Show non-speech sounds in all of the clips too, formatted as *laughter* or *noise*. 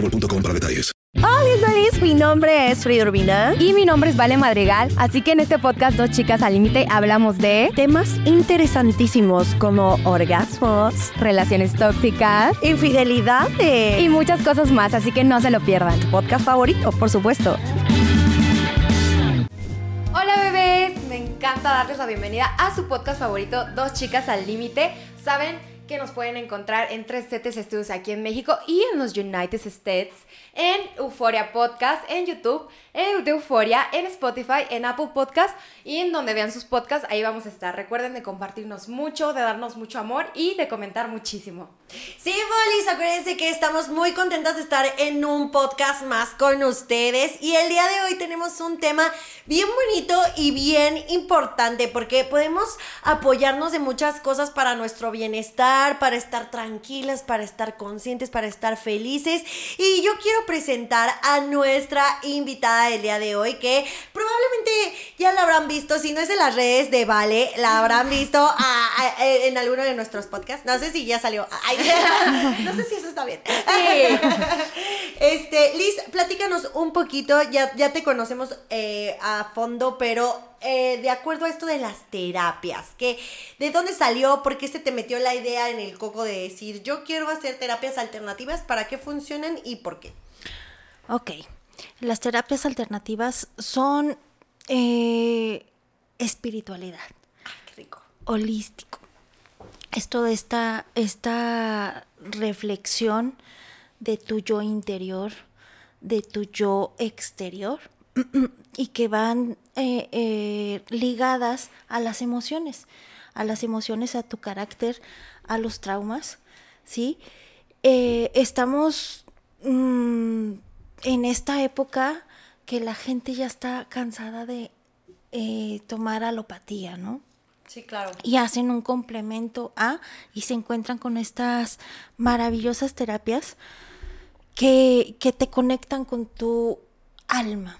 boostmobile.com para detalles. Hola, Doris. Mi nombre es Frida Urbina. Y mi nombre es Vale Madrigal. Así que en este podcast, Dos Chicas al Límite, hablamos de temas interesantísimos como orgasmos, relaciones tóxicas, infidelidad y muchas cosas más. Así que no se lo pierdan. Podcast favorito, por supuesto. Hola bebés, me encanta darles la bienvenida a su podcast favorito, Dos Chicas al Límite. Saben que nos pueden encontrar en tres setes estudios aquí en México y en los United States, en Euforia Podcast, en YouTube, en de Euforia, en Spotify, en Apple Podcast y en donde vean sus podcasts, ahí vamos a estar. Recuerden de compartirnos mucho, de darnos mucho amor y de comentar muchísimo. Sí, Bolis, acuérdense que estamos muy contentas de estar en un podcast más con ustedes y el día de hoy tenemos un tema bien bonito y bien importante porque podemos apoyarnos de muchas cosas para nuestro bienestar, para estar tranquilas, para estar conscientes, para estar felices y yo quiero presentar a nuestra invitada del día de hoy que probablemente ya la habrán visto, si no es en las redes de Vale, la habrán visto en alguno de nuestros podcasts, no sé si ya salió. *laughs* no sé si eso está bien. *laughs* Este, Liz, platícanos un poquito, ya, ya te conocemos eh, a fondo, pero eh, de acuerdo a esto de las terapias, que ¿de dónde salió? ¿Por qué se te metió la idea en el coco de decir yo quiero hacer terapias alternativas? ¿Para qué funcionan y por qué? Ok, las terapias alternativas son eh, espiritualidad. Ay, qué rico. Holístico es toda esta, esta reflexión de tu yo interior, de tu yo exterior, *clears throat* y que van eh, eh, ligadas a las emociones, a las emociones, a tu carácter, a los traumas, ¿sí? Eh, estamos mm, en esta época que la gente ya está cansada de tomar alopatía, ¿no? Sí, claro. Y hacen un complemento a y se encuentran con estas maravillosas terapias que, que te conectan con tu alma.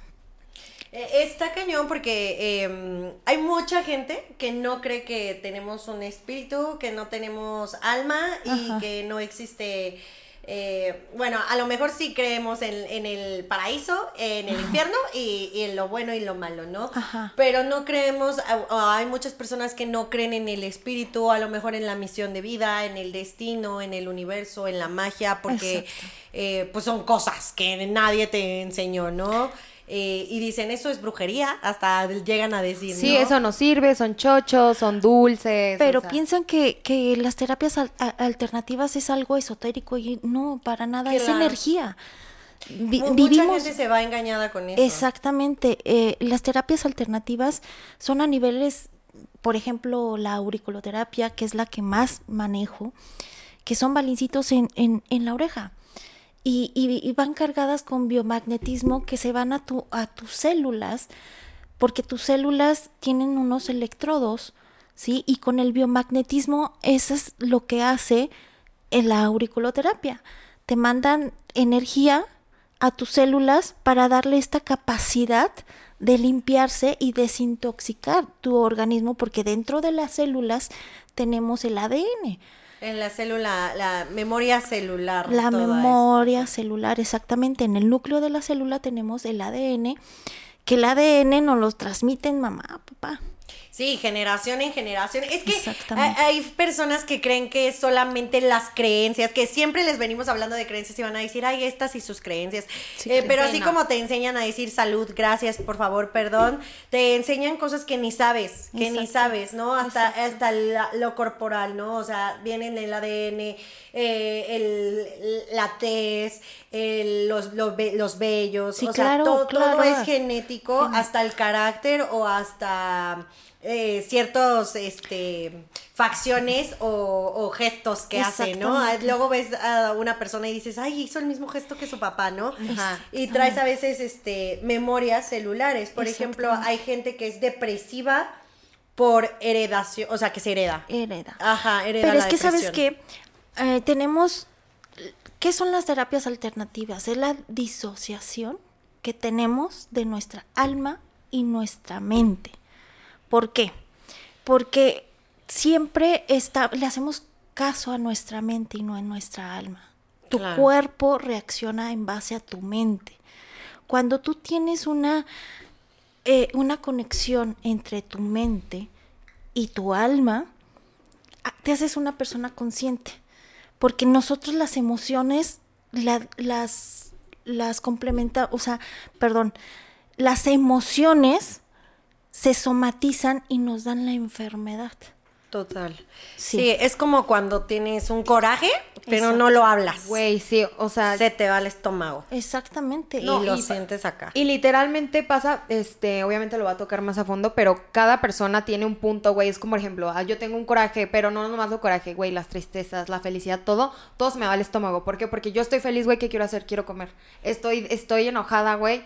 E, está cañón porque em, hay mucha gente que no cree que tenemos un espíritu, que no tenemos alma y que no existe eh, bueno, a lo mejor sí creemos en, el paraíso, en el infierno y, en lo bueno y lo malo, ¿no? Pero no creemos, hay muchas personas que no creen en el espíritu, a lo mejor en la misión de vida, en el destino, en el universo, en la magia, porque eh, pues son cosas que nadie te enseñó, ¿no? Eh, y dicen, eso es brujería, hasta llegan a decir. Sí, eso no sirve, son chochos, son dulces. Pero piensan que, que, las terapias alternativas es algo esotérico y no, para nada, es energía. Mucha gente se va engañada con eso. Exactamente. Eh, las terapias alternativas son a niveles, por ejemplo, la auriculoterapia, que es la que más manejo, que son balincitos en, en, en la oreja y, van cargadas con biomagnetismo que se van a, tu, a tus células, porque tus células tienen unos electrodos, ¿sí? Y con el biomagnetismo eso es lo que hace la auriculoterapia. Te mandan energía a tus células para darle esta capacidad de limpiarse y desintoxicar tu organismo, porque dentro de las células tenemos el ADN. En la célula, la memoria celular. La memoria celular, exactamente. En el núcleo de la célula tenemos el ADN, que el ADN nos lo transmiten mamá, papá. Sí, generación en generación. Es que hay, personas que creen que es solamente las creencias, que siempre les venimos hablando de creencias y van a decir, ay, estas y sus creencias. Eh, pero sí, así no. como te enseñan a decir salud, gracias, por favor, perdón, te enseñan cosas que ni sabes, que ni sabes, ¿no? Hasta, hasta la- lo corporal, ¿no? O sea, vienen el ADN, eh, el, la tez, el- los, los, los vellos, Sí, o sea, claro, todo, todo es genético, hasta el carácter o hasta eh, ciertos este facciones o, o gestos que hace, ¿no? Luego ves a una persona y dices, ay, hizo el mismo gesto que su papá, ¿no? Ajá. Y traes a veces este memorias celulares. Por ejemplo, hay gente que es depresiva por heredación, o sea, que se hereda. Hereda. Ajá, hereda Pero la es que, ¿sabes qué? Eh, tenemos... ¿Qué son las terapias alternativas? Es la disociación que tenemos de nuestra alma y nuestra mente. ¿Por qué? Porque siempre está, le hacemos caso a nuestra mente y no a nuestra alma. Tu Claro. cuerpo reacciona en base a tu mente. Cuando tú tienes una, eh, una conexión entre tu mente y tu alma, te haces una persona consciente. Porque nosotros las emociones la- las, las complementa, o sea, perdón, las emociones se somatizan y nos dan la enfermedad. Total. Sí. Sí. es como cuando tienes un coraje, pero no lo hablas. Güey, sí, o sea, Se te va al estómago. Exactamente. No, y lo y- sientes acá. Y literalmente pasa, este, obviamente lo va a tocar más a fondo, pero cada persona tiene un punto, güey. Es como, por ejemplo, ah, yo tengo un coraje, pero no nomás lo coraje, güey, las tristezas, la felicidad, todo, todo se me va al estómago. ¿Por qué? Porque yo estoy feliz, güey, ¿qué quiero hacer? Quiero comer. Estoy, estoy enojada, güey.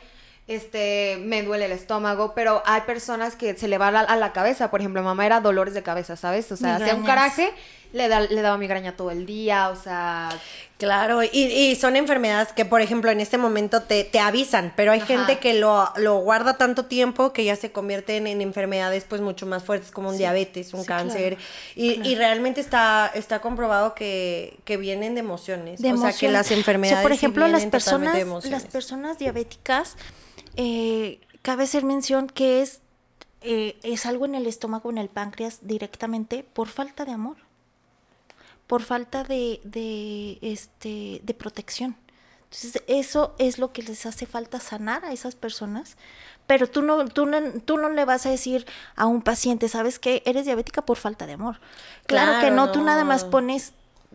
Este, me duele el estómago, pero hay personas que se le va a la, cabeza. Por ejemplo, mamá era dolores de cabeza, ¿sabes? O sea, hacía un coraje, le, da, le daba migraña todo el día, o sea, Claro, y, y son enfermedades que, por ejemplo, en este momento te, te avisan, pero hay Ajá. gente que lo, lo guarda tanto tiempo que ya se convierten en enfermedades pues mucho más fuertes como un diabetes, un sí, cáncer. claro, y, claro. y realmente está, está comprobado que, que vienen de emociones. de o sea, que las O sea, enfermedades por sí ejemplo, las personas, las personas diabéticas, eh, cabe hacer mención que es, eh, es algo en el estómago, en el páncreas directamente por falta de amor, por falta de, de, este, de protección. Entonces, eso es lo que les hace falta sanar a esas personas. Pero tú no, tú no, tú no le vas a decir a un paciente, ¿sabes qué? Eres diabética por falta de amor. Claro, que Claro, no, tú nada más no. pones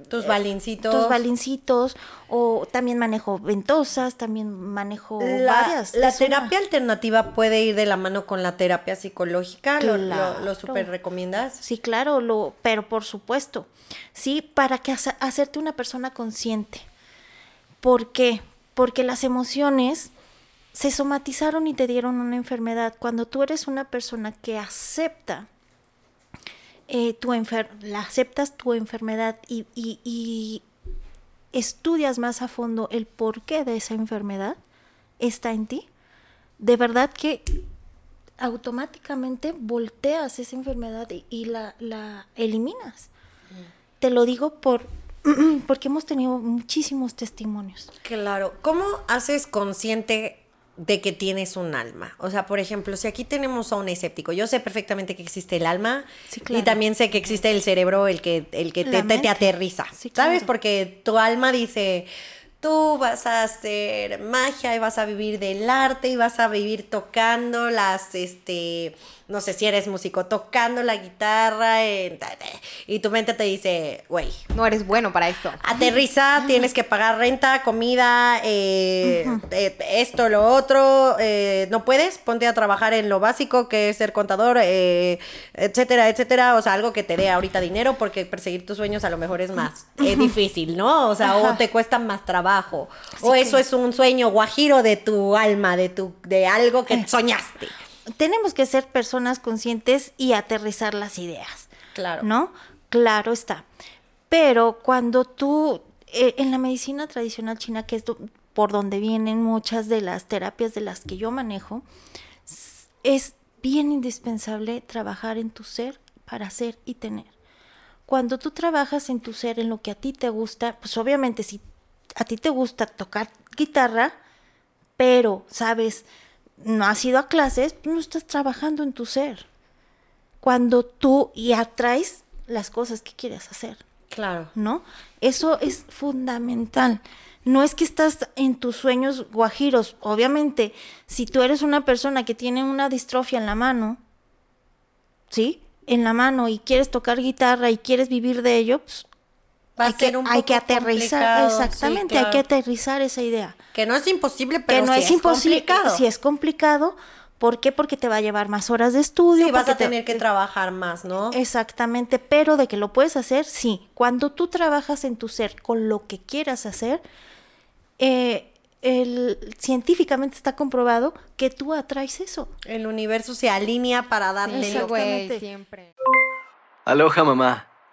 Tus balincitos. tus balincitos o también manejo ventosas, también manejo La, varias. la una- terapia alternativa puede ir de la mano con la terapia psicológica. ¿Lo, lo, lo Claro. super recomiendas? Sí, claro, lo, pero por supuesto, sí, para que hace- hacerte una persona consciente. ¿Por qué? Porque las emociones se somatizaron y te dieron una enfermedad. Cuando tú eres una persona que acepta eh, tu enfer la aceptas tu enfermedad y, y- y estudias más a fondo el porqué de esa enfermedad, está en ti. De verdad que automáticamente volteas esa enfermedad y, y la, la eliminas. Te lo digo por *clears throat* porque hemos tenido muchísimos testimonios. Claro. ¿Cómo haces consciente de que tienes un alma? O sea, por ejemplo, si aquí tenemos a un escéptico, yo sé perfectamente que existe el alma Sí, y también sé que existe el cerebro, el que, el que te, te, aterriza. Sí, ¿Sabes? Porque tu alma dice, tú vas a hacer magia y vas a vivir del arte y vas a vivir tocando las, este, no sé si eres músico, tocando la guitarra en- y tu mente te dice, güey, no eres bueno para esto. Aterriza, *laughs* tienes que pagar renta, comida, eh, eh, esto, lo otro. eh, no puedes, ponte a trabajar en lo básico que es ser contador, eh, etcétera, etcétera. O sea, algo que te dé ahorita dinero, porque perseguir tus sueños a lo mejor es más eh, difícil, ¿no? O sea, o te cuesta más trabajo. Así o que- eso es un sueño guajiro de tu alma, de tu, de algo que soñaste. Tenemos que ser personas conscientes y aterrizar las ideas. Claro. ¿No? Claro está. Pero cuando tú, eh, en la medicina tradicional china, que es do- por donde vienen muchas de las terapias de las que yo manejo, es bien indispensable trabajar en tu ser para ser y tener. Cuando tú trabajas en tu ser, en lo que a ti te gusta, pues obviamente si a ti te gusta tocar guitarra, pero, sabes, no has ido a clases, pues no estás trabajando en tu ser. cuando tú y atraes las cosas que quieres hacer, Claro. ¿no? Eso es fundamental. No es que estás en tus sueños guajiros. Obviamente, si tú eres una persona que tiene una distrofia en la mano, ¿sí? En la mano y quieres tocar guitarra y quieres vivir de ello, pues Va a hay que, hay que aterrizar, sí, exactamente, hay que aterrizar esa idea. Que no es imposible, pero que no sí es, imposible, complicado. si es complicado, ¿por qué? Porque te va a llevar más horas de estudio. Sí, vas a te- tener que trabajar más, ¿no? Exactamente, pero de que lo puedes hacer, sí. Cuando tú trabajas en tu ser con lo que quieras hacer, eh, el, científicamente está comprobado que tú atraes eso. El universo se alinea para darle lo Exactamente. siempre. Aloha mamá,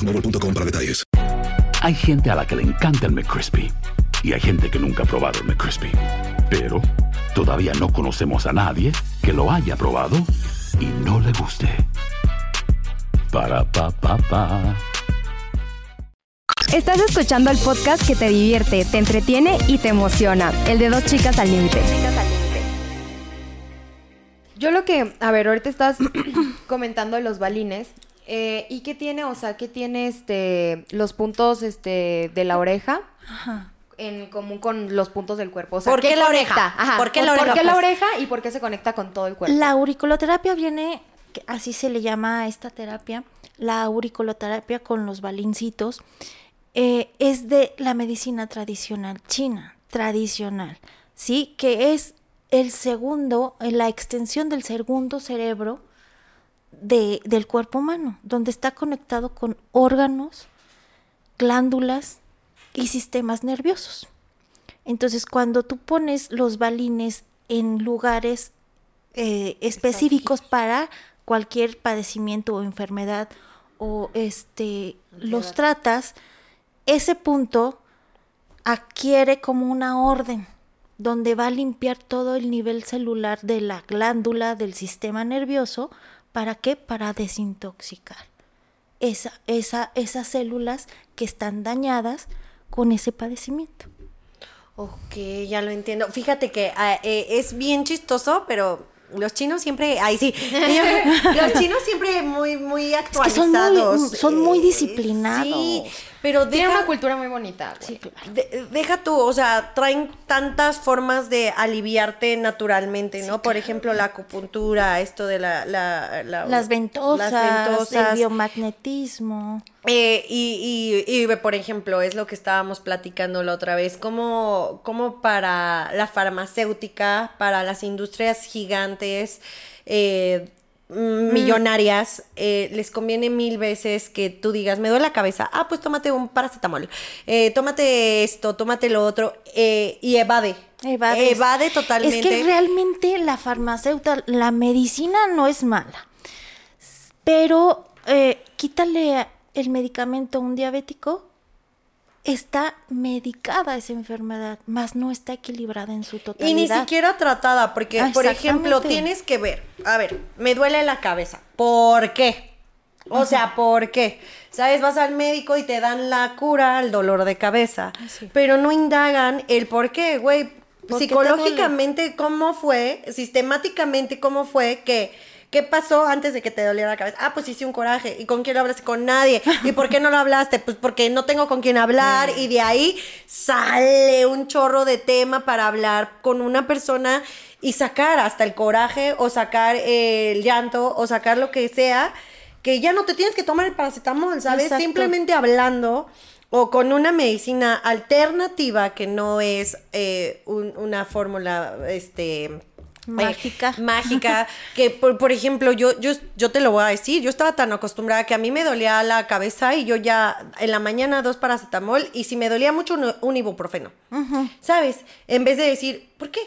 boostmobile.com para detalles. Hay gente a la que le encanta el McCrispy y hay gente que nunca ha probado el McCrispy. Pero todavía no conocemos a nadie que lo haya probado y no le guste. Para pa pa pa. Estás escuchando el podcast que te divierte, te entretiene y te emociona. El de dos chicas al límite. Yo lo que, a ver, ahorita estás *clears throat* comentando de los balines. Eh, ¿Y qué tiene, o sea, qué tiene este los puntos este de la oreja en común con los puntos del cuerpo? O sea, ¿Por qué la conecta? oreja? Ajá, ¿Por qué la ¿Por oreja, qué la pues? oreja y por qué se conecta con todo el cuerpo? La auriculoterapia viene, así se le llama a esta terapia, la auriculoterapia con los balincitos, eh, es de la medicina tradicional china, tradicional, ¿sí? Que es el segundo, la extensión del segundo cerebro de, del cuerpo humano, donde está conectado con órganos, glándulas y sistemas nerviosos. Entonces, cuando tú pones los balines en lugares eh, específicos para cualquier padecimiento o enfermedad o este los tratas, ese punto adquiere como una orden donde va a limpiar todo el nivel celular de la glándula del sistema nervioso, ¿para qué? Para desintoxicar esa, esa, esas células que están dañadas con ese padecimiento. Ok, ya lo entiendo. Fíjate que ah, eh, es bien chistoso, pero los chinos siempre, ay sí, *laughs* los chinos siempre muy, muy que son muy- actualizados. son muy Eh, disciplinados. Sí, pero Tiene una cultura muy bonita, güey. de- deja tú, o sea, traen tantas formas de aliviarte naturalmente, ¿no? Por ejemplo, la acupuntura, esto de la... la- la- Las ventosas, las el ventosas. biomagnetismo. Eh, y, y, y, por ejemplo, es lo que estábamos platicando la otra vez, como, como para la farmacéutica, para las industrias gigantes, eh, millonarias, eh, les conviene mil veces que tú digas, me duele la cabeza, ah, pues tómate un paracetamol, eh, tómate esto, tómate lo otro, eh, y evade. Evades. Evade totalmente. Es que realmente la farmacéutica, la medicina no es mala, pero quítale el medicamento a un diabético, está medicada esa enfermedad, más no está equilibrada en su Y totalidad. ni siquiera tratada, porque, Ah, por ejemplo, tienes que ver, a ver, me duele la cabeza. ¿Por qué? O sea, ¿por qué? ¿Sabes? Vas al médico y te dan la cura al dolor de cabeza, pero no indagan el por qué, güey. ¿Por qué te Psicológicamente, ¿cómo fue? Sistemáticamente, ¿cómo fue que... ¿Qué pasó antes de que te doliera la cabeza? Ah, pues hice un coraje. ¿Y con quién lo hablaste? Con nadie. ¿Y por qué no lo hablaste? Pues porque no tengo con quién hablar. Y de ahí sale un chorro de tema para hablar con una persona y sacar hasta el coraje o sacar el llanto o sacar lo que sea. que ya no te tienes que tomar el paracetamol, ¿sabes? Exacto. Simplemente hablando o con una medicina alternativa que no es eh, un- una fórmula, este... Mágica. eh, mágica, que por, por ejemplo, yo, yo, yo te lo voy a decir, yo estaba tan acostumbrada que a mí me dolía la cabeza y yo ya en la mañana dos paracetamol y si me dolía mucho un, un ibuprofeno, ¿sabes? En vez de decir, ¿por qué?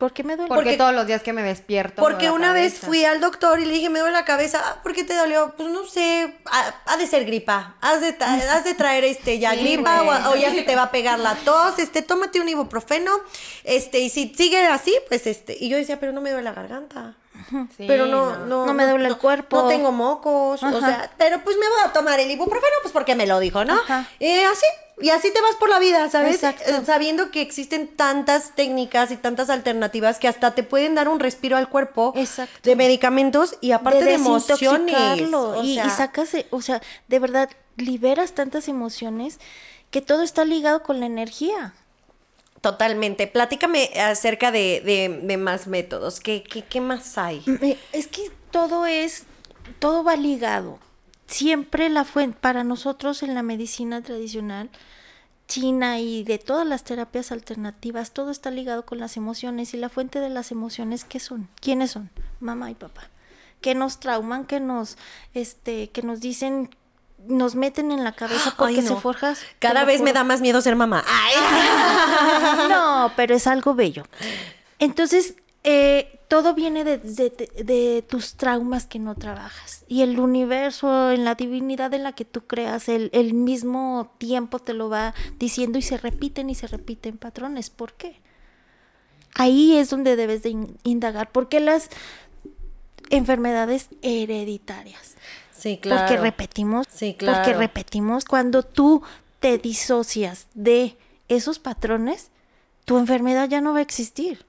¿Por qué me duele? Porque, Porque- todos los días que me despierto. Porque una vez fui al doctor y le dije, me duele la cabeza. Ah, ¿Por qué te dolió? Pues no sé, ha, ha de ser gripa. Has de, tra- *laughs* has de traer este ya Sí, gripa o, o ya se te va a pegar la tos. Este, tómate un ibuprofeno. Este, y si sigue así, pues este. Y yo decía, pero no me duele la garganta. Sí, pero no, no, No me duele el cuerpo. No tengo mocos. O sea, pero pues me voy a tomar el ibuprofeno, pues porque me lo dijo, ¿no? Y así. Y así te vas por la vida, ¿sabes? Exacto. Eh, Sabiendo que existen tantas técnicas y tantas alternativas que hasta te pueden dar un respiro al cuerpo Exacto. de medicamentos y aparte de, emociones. O y, sea, y sacas, o sea, de verdad, liberas tantas emociones que todo está ligado con la energía. Totalmente. Platícame acerca de, de- más métodos. ¿Qué, qué, qué más hay? Eh, Es que todo es, todo va ligado. Siempre la fuente, para nosotros en la medicina tradicional, china y de todas las terapias alternativas, todo está ligado con las emociones y la fuente de las emociones, ¿qué son? ¿Quiénes son? Mamá y papá. Que nos trauman, que nos, este, que nos dicen, nos meten en la cabeza porque Ay, no. se forjas. Cada vez me da más miedo ser mamá. Ay. *laughs* No, pero es algo bello. Entonces, eh, todo viene de, de- de- de tus traumas que no trabajas. Y el universo, en la divinidad en la que tú creas, el, el mismo tiempo te lo va diciendo y se repiten y se repiten patrones. ¿Por qué? Ahí es donde debes de in- indagar. ¿Por qué las enfermedades hereditarias? Sí, claro. Porque repetimos, Sí, porque claro. repetimos cuando tú te disocias de esos patrones, tu enfermedad ya no va a existir.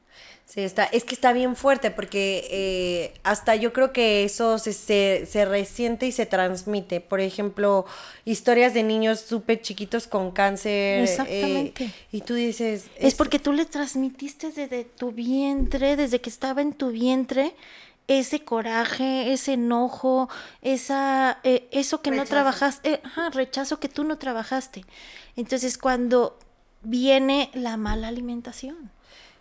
Sí, está, es que está bien fuerte porque eh, hasta yo creo que eso se, se, se resiente y se transmite. Por ejemplo, historias de niños súper chiquitos con cáncer. eh, Exactamente. y tú dices... Es porque tú le transmitiste desde tu vientre, desde que estaba en tu vientre, ese coraje, ese enojo, esa, eh, eso que no trabajaste, eh, ajá, rechazo que tú no trabajaste. Entonces, cuando viene la mala alimentación.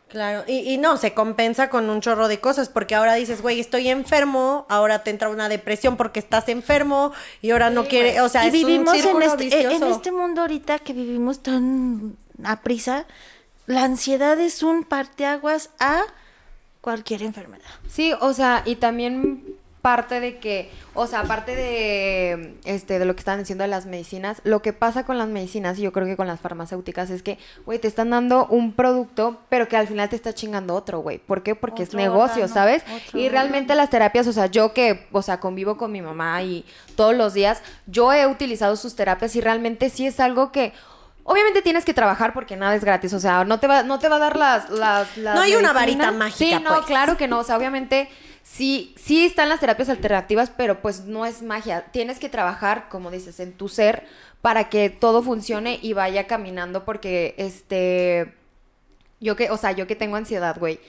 Claro, y, y no, se compensa con un chorro de cosas, porque ahora dices, güey, estoy enfermo, ahora te entra una depresión porque estás enfermo, y ahora no quiere, o sea, y es vivimos un en este, eh, en este mundo ahorita que vivimos tan a prisa, la ansiedad es un parteaguas a cualquier enfermedad. Sí, o sea, y también parte de que, o sea, aparte de este de lo que están diciendo de las medicinas, lo que pasa con las medicinas y yo creo que con las farmacéuticas es que, güey, te están dando un producto, pero que al final te está chingando otro, güey. ¿Por qué? Porque es negocio, ¿sabes? otro Y realmente las terapias, o sea, yo que, o sea, convivo con mi mamá y todos los días, yo he utilizado sus terapias y realmente sí es algo que Obviamente tienes que trabajar porque nada es gratis, o sea, no te va, no te va a dar las, las, las No hay una varita mágica, Sí, no, pues. claro que no, o sea, obviamente sí, sí están las terapias alternativas, pero pues no es magia. Tienes que trabajar, como dices, en tu ser para que todo funcione y vaya caminando porque, este, yo que, o sea, yo que tengo ansiedad, güey.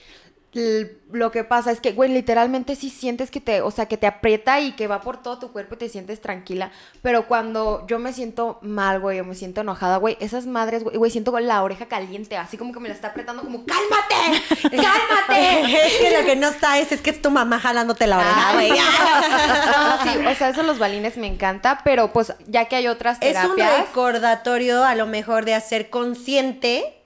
Lo que pasa es que, güey, literalmente sí sientes que te, o sea, que te aprieta y que va por todo tu cuerpo y te sientes tranquila. Pero cuando yo me siento mal, güey, o me siento enojada, güey, esas madres, güey, güey, siento la oreja caliente, así como que me la está apretando, como, ¡cálmate! ¡Cálmate! *laughs* es que lo que no está es, es que es tu mamá jalándote la oreja, güey. No, sí, o sea, eso los balines me encanta, pero pues ya que hay otras Es un terapias. recordatorio a lo mejor de hacer consciente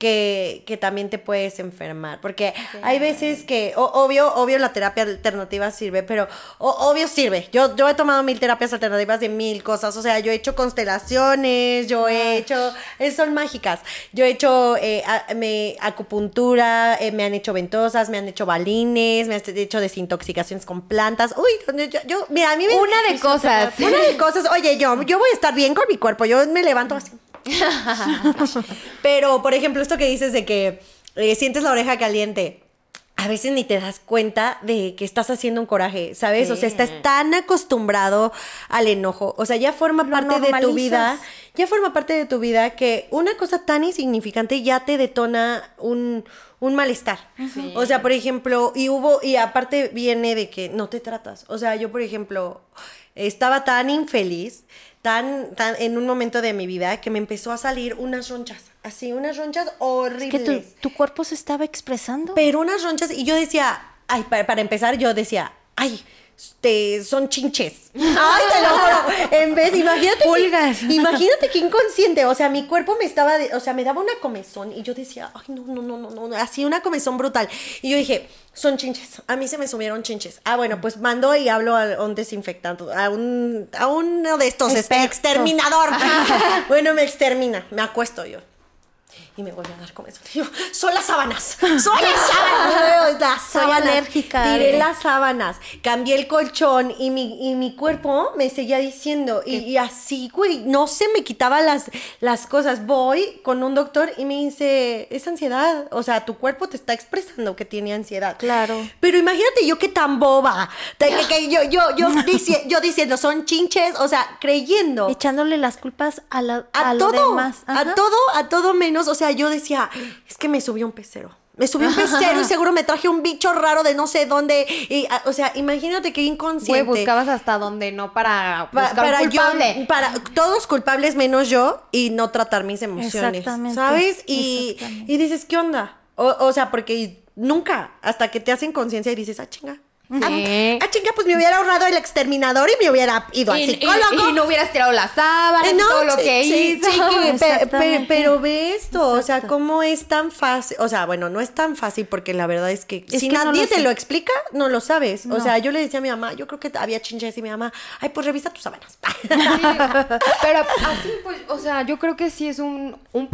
que, que también te puedes enfermar. Porque hay veces que, o- obvio, obvio la terapia alternativa sirve, pero o- obvio sirve. Yo, yo he tomado mil terapias alternativas de mil cosas. O sea, yo he hecho constelaciones, yo he hecho, son mágicas. Yo he hecho eh, a- me- acupuntura, eh, me han hecho ventosas, me han hecho balines, me han hecho desintoxicaciones con plantas. Uy, yo, yo- mira, a mí me... Una de cosas. Una de cosas, oye, yo, yo voy a estar bien con mi cuerpo, yo me levanto así. *laughs* Pero, por ejemplo, esto que dices de que eh, sientes la oreja caliente. a veces ni te das cuenta de que estás haciendo un coraje, ¿sabes? O sea, estás tan acostumbrado al enojo. O sea, ya forma Lo parte de tu vida. Ya forma parte de tu vida que una cosa tan insignificante ya te detona un, un malestar. O sea, por ejemplo, y hubo, y aparte viene de que no te tratas. O sea, yo, por ejemplo, estaba tan infeliz, tan, tan en un momento de mi vida que me empezó a salir unas ronchas. Así, unas ronchas Es horribles. que tu, tu cuerpo se estaba expresando. Pero unas ronchas, y yo decía, ay, para, para empezar, yo decía, ay, este, son chinches. *laughs* Ay, te lo juro. En vez, imagínate. que- imagínate que inconsciente. O sea, mi cuerpo me estaba, de- o sea, me daba una comezón y yo decía, ay, no, no, no, no, no, así una comezón brutal. Y yo dije, son chinches. A mí se me subieron chinches. Ah, bueno, pues mando y hablo a un desinfectante, a un, a uno de estos, este, exterminador. *laughs* bueno, me extermina. Me acuesto yo. Y me volvió a dar comezón. Y yo, son las sábanas. *laughs* Son las sábanas. Las Soy sábanas. alérgica, Tiré las sábanas. Cambié el colchón y mi, y mi cuerpo me seguía diciendo. Y, y así, güey, no se me quitaba las, las cosas. Voy con un doctor y me dice, es ansiedad. O sea, tu cuerpo te está expresando que tiene ansiedad. Claro. Pero imagínate yo qué tan boba. De que, que yo, yo, yo, *laughs* dici- yo diciendo, son chinches. O sea, creyendo Echándole las culpas a, la, a, todo, demás. a todo, a todo menos, o sea, yo decía, es que me subió un pecero. Me subió un pecero y seguro me traje un bicho raro de no sé dónde. Y, a- o sea, imagínate qué Güey, inconsciente. buscabas hasta donde no para Pa- buscar para un culpable. yo, para todos culpables menos yo y no tratar mis emociones. Exactamente, ¿Sabes? Y, exactamente. y dices, ¿qué onda? O, o sea, porque nunca, hasta que te hacen conciencia y dices, ah, chinga. Sí. Ah, ah, chinga, pues me hubiera ahorrado el exterminador y me hubiera ido al y- psicólogo. y no hubieras tirado las sábanas y todo lo que sí, hizo. sí, pe- pe- pero ve esto, o sea, cómo es tan fácil, o sea, bueno, no es tan fácil porque la verdad es que Es si que no nadie lo te sé. lo explica, no lo sabes. O No. sea, yo le decía a mi mamá, yo creo que había chinches y mi mamá, ay, pues revisa tus sábanas. Pero así, pues, o sea, yo creo que sí es un, un,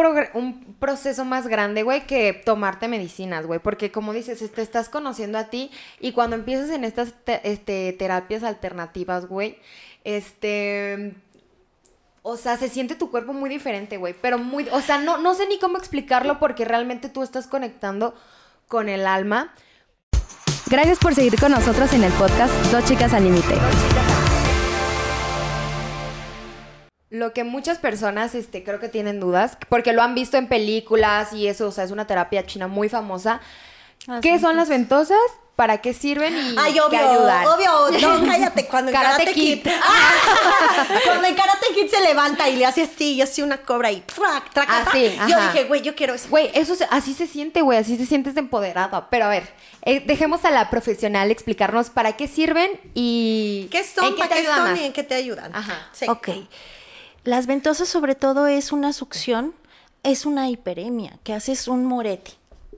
proceso más grande, güey, que tomarte medicinas, güey. Porque como dices, te estás conociendo a ti y cuando empiezas en estas te- este, terapias alternativas, güey, este... O sea, se siente tu cuerpo muy diferente, güey. Pero muy... O sea, no, no sé ni cómo explicarlo porque realmente tú estás conectando con el alma. Gracias por seguir con nosotros en el podcast Dos Chicas al Límite. Lo que muchas personas este, creo que tienen dudas, porque lo han visto en películas y eso, o sea, es una terapia china muy famosa. Las ¿Qué son las ventosas? ¿Para qué sirven y Ay, qué obvio, ayudan? obvio, no, *laughs* cállate, cuando en Karate Karate, Kid, Kid. *laughs* cuando en Karate Kid se levanta y le hace así, y así una cobra y trac, trac, Ah, trac, sí, yo dije, güey, yo quiero eso. Güey, eso se- así se siente, güey, así se sientes empoderado. Pero a ver, eh, dejemos a la profesional explicarnos para qué sirven y ¿Qué son? qué ¿Para te qué son más. y en qué te ayudan? Ajá. Sí. Ok. Las ventosas sobre todo es una succión, es una hiperemia, que haces un morete,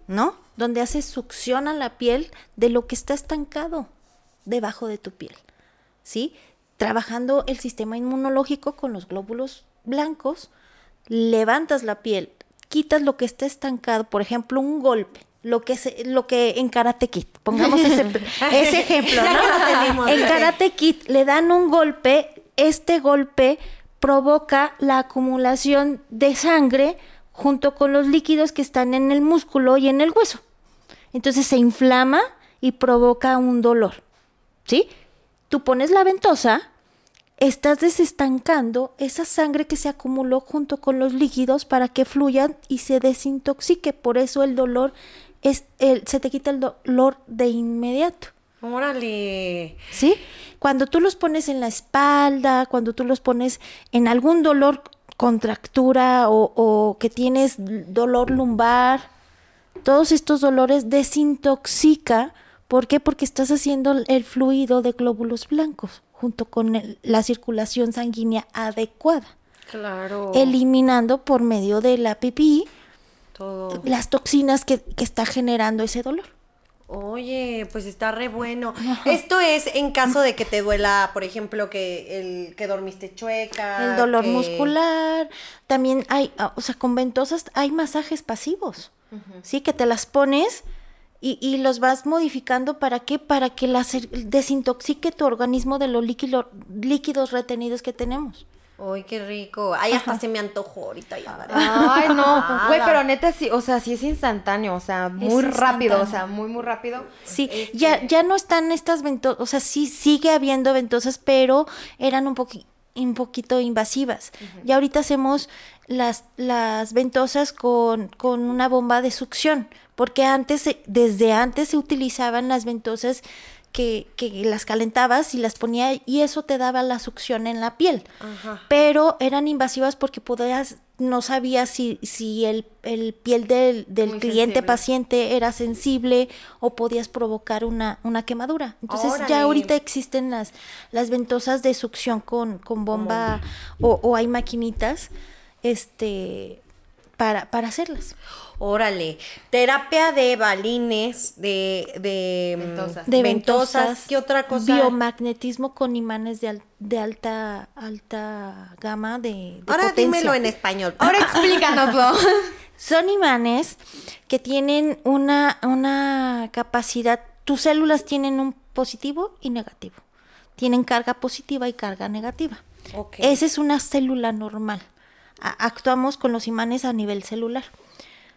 ¿no? Donde haces succión a la piel de lo que está estancado debajo de tu piel, ¿sí? Trabajando el sistema inmunológico con los glóbulos blancos, levantas la piel, quitas lo que está estancado, por ejemplo, un golpe. Lo que, se, lo que en Karate Kid, pongamos ese, *laughs* ese ejemplo, ¿no? en. Karate Kid le dan un golpe, este golpe provoca la acumulación de sangre junto con los líquidos que están en el músculo y en el hueso. Entonces se inflama y provoca un dolor. ¿Sí? Tú pones la ventosa, estás desestancando esa sangre que se acumuló junto con los líquidos para que fluyan y se desintoxique. Por eso el dolor es el, se te quita el dolor de inmediato. Órale. ¿Sí? Cuando tú los pones en la espalda, cuando tú los pones en algún dolor, contractura o, o que tienes dolor lumbar, todos estos dolores desintoxica. ¿Por qué? Porque estás haciendo el fluido de glóbulos blancos junto con el- la circulación sanguínea adecuada, Claro. eliminando por medio de la pipí Todo. las toxinas que, que está generando ese dolor. Oye, pues está re bueno. *laughs* Esto es en caso de que te duela, por ejemplo, que el que dormiste chueca. El dolor que- muscular, también hay, ah, o sea, con ventosas hay masajes pasivos, ¿sí? Que te las pones y, y los vas modificando, ¿para qué? Para que las desintoxique tu organismo de los líquido- líquidos retenidos que tenemos. Uy, qué rico. Ay, hasta se me antojó ahorita ya. Ay, no, Nada. güey, pero neta sí, o sea, sí es instantáneo, o sea, muy rápido, o sea, muy, muy rápido. Sí, Este, ya, ya no están estas ventosas, o sea, sí sigue habiendo ventosas, pero eran un, poqui- un poquito invasivas. Y ahorita hacemos las, las ventosas con, con una bomba de succión, porque antes, se- desde antes se utilizaban las ventosas que, que las calentabas y las ponía y eso te daba la succión en la piel. Pero eran invasivas porque podías, no sabías si, si el, el piel del, del cliente sensible. paciente era sensible o podías provocar una, una quemadura. Entonces Órale. ya ahorita existen las, las ventosas de succión con, con bomba o, o hay maquinitas este para, para hacerlas. Órale. Terapia de balines, de, de mm, Ventosas. De ventosas. ventosas. ¿Qué otra cosa? Biomagnetismo con imanes de, al- de alta alta gama de, de Ahora potencia. dímelo en español. Ahora *laughs* explícanoslo. Son imanes que tienen una, una capacidad, tus células tienen un positivo y negativo. Tienen carga positiva y carga negativa. Ok. Esa es una célula normal. A- actuamos con los imanes a nivel celular.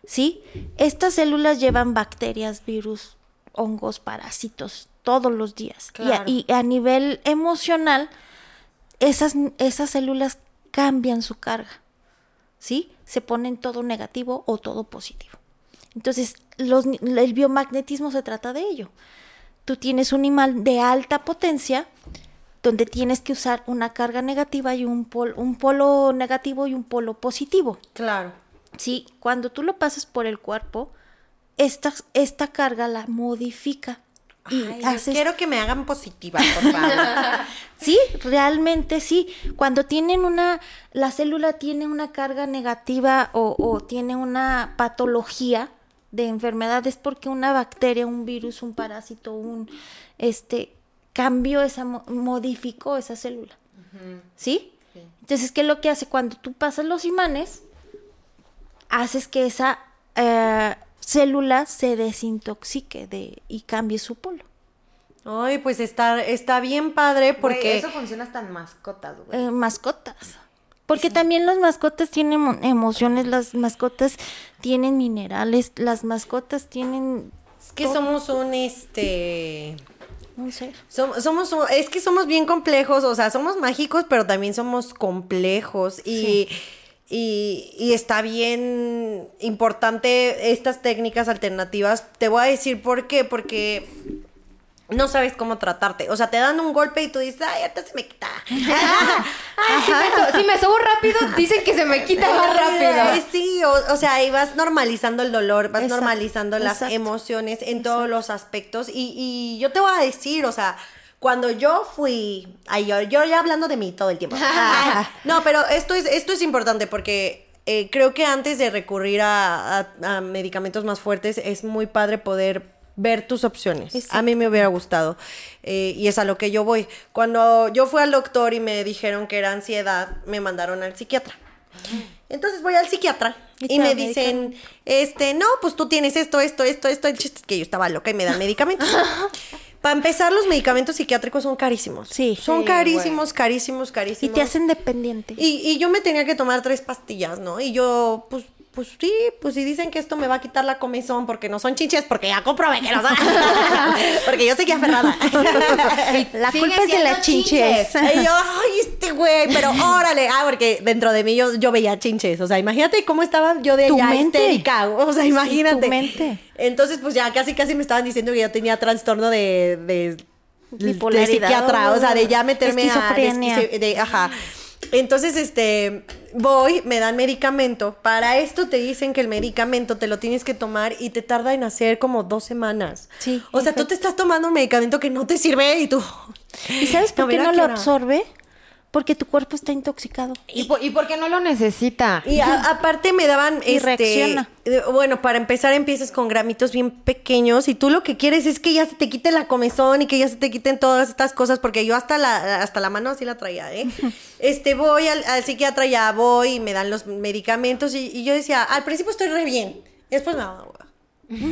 ¿Sí? Estas células llevan bacterias, virus, hongos, parásitos todos los días. Y a- Claro. Y, a, nivel emocional, esas, esas células cambian su carga. ¿sí? Se ponen todo negativo o todo positivo. Entonces, los el biomagnetismo se trata de ello. Tú tienes un imán de alta potencia donde tienes que usar una carga negativa y un polo, un polo negativo y un polo positivo. Claro. ¿Sí? Cuando tú lo pasas por el cuerpo, esta, esta carga la modifica y Ay, yo haces quiero que me hagan positiva, por favor. *laughs* Sí, realmente sí. Cuando tienen una, la célula tiene una carga negativa o, o tiene una patología de enfermedad es porque una bacteria, un virus, un parásito, un este cambió esa, mo- modificó esa célula. ¿Sí? Entonces, ¿qué es lo que hace? Cuando tú pasas los imanes, haces que esa eh, célula se desintoxique de, y cambie su polo. Ay, pues está, está bien padre Porque porque... eso funciona hasta en mascotas, güey. Eh, mascotas. Porque también las mascotas tienen mo- emociones, las mascotas tienen minerales, las mascotas tienen, Es que somos un, este... no sé, Som- Somos, un- es que somos bien complejos, o sea, somos mágicos, pero también somos complejos y, y, y está bien importante estas técnicas alternativas. Te voy a decir por qué, porque no sabes cómo tratarte. O sea, te dan un golpe y tú dices, ay, ahorita se me quita. *laughs* Ay, si me, so- si me sobo rápido, dicen que se me quita más rápido. Sí, o, o sea, ahí vas normalizando el dolor, vas Exacto, normalizando las exacto. emociones en todos los aspectos. Y, y yo te voy a decir, o sea, cuando yo fui, ay, yo, yo ya hablando de mí todo el tiempo. *laughs* Ah, no, pero esto es, esto es importante porque eh, creo que antes de recurrir a, a- a medicamentos más fuertes es muy padre poder ver tus opciones. A mí me hubiera gustado. eh, y es a lo que yo voy. Cuando yo fui al doctor y me dijeron que era ansiedad, me mandaron al psiquiatra. Entonces voy al psiquiatra Y me dicen, este, no, pues tú tienes esto, esto, esto, esto. El chiste es que yo estaba loca y me dan medicamentos. *laughs* Para empezar, los medicamentos psiquiátricos son carísimos. Sí. Son Sí, carísimos, carísimos, y carísimos. te hacen dependiente. Y, y yo me tenía que tomar tres pastillas, ¿no? Y yo, pues, pues sí, pues si dicen que esto me va a quitar la comezón porque no son chinches, porque ya comprobé que no son. *laughs* porque yo seguía aferrada. La culpa es de las chinches. Y yo, ay, este güey, pero órale. Ah, porque dentro de mí yo, yo veía chinches. O sea, imagínate cómo estaba yo de Tu ya mente. histérica. O sea, imagínate. tu mente. Entonces, pues ya casi casi me estaban diciendo que yo tenía trastorno de, de, psiquiatra. O sea, de ya meterme a. de de- ajá. Entonces, este, voy, me dan medicamento. Para esto te dicen que el medicamento te lo tienes que tomar y te tarda en hacer como dos semanas. Sí, O sea, tú te estás tomando un medicamento que no te sirve y tú. ¿Y sabes por qué no lo absorbe? Porque tu cuerpo está intoxicado. ¿Y, por, ¿Y por qué no lo necesita? Y a- aparte me daban Y este reacciona. bueno, para empezar empiezas con gramitos bien pequeños y tú lo que quieres es que ya se te quite la comezón y que ya se te quiten todas estas cosas porque yo hasta la hasta la mano así la traía, ¿eh? *laughs* Este voy al, al psiquiatra ya voy y me dan los medicamentos y, y yo decía, al principio estoy re bien. y Después me hueva.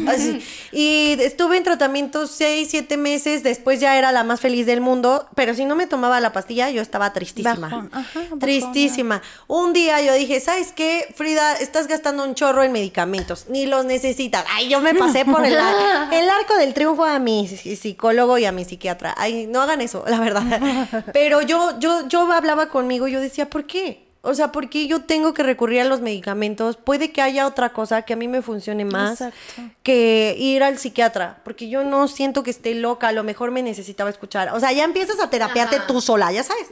Así. Y estuve en tratamiento seis, siete meses, después ya era la más feliz del mundo, pero si no me tomaba la pastilla, yo estaba tristísima. Bajón, ajá, bajón, tristísima. Un día yo dije, ¿sabes qué, Frida? Estás gastando un chorro en medicamentos, ni los necesitas. Ay, yo me pasé por el, ar- *laughs* el arco del triunfo a mi psi- psicólogo y a mi psiquiatra. Ay, no hagan eso, la verdad. Pero yo, yo, yo hablaba conmigo y yo decía, ¿por qué? O sea, ¿por qué yo tengo que recurrir a los medicamentos? Puede que haya otra cosa que a mí me funcione más Exacto. que ir al psiquiatra, porque yo no siento que esté loca, a lo mejor me necesitaba escuchar. O sea, ya empiezas a terapiarte tú sola, ya sabes.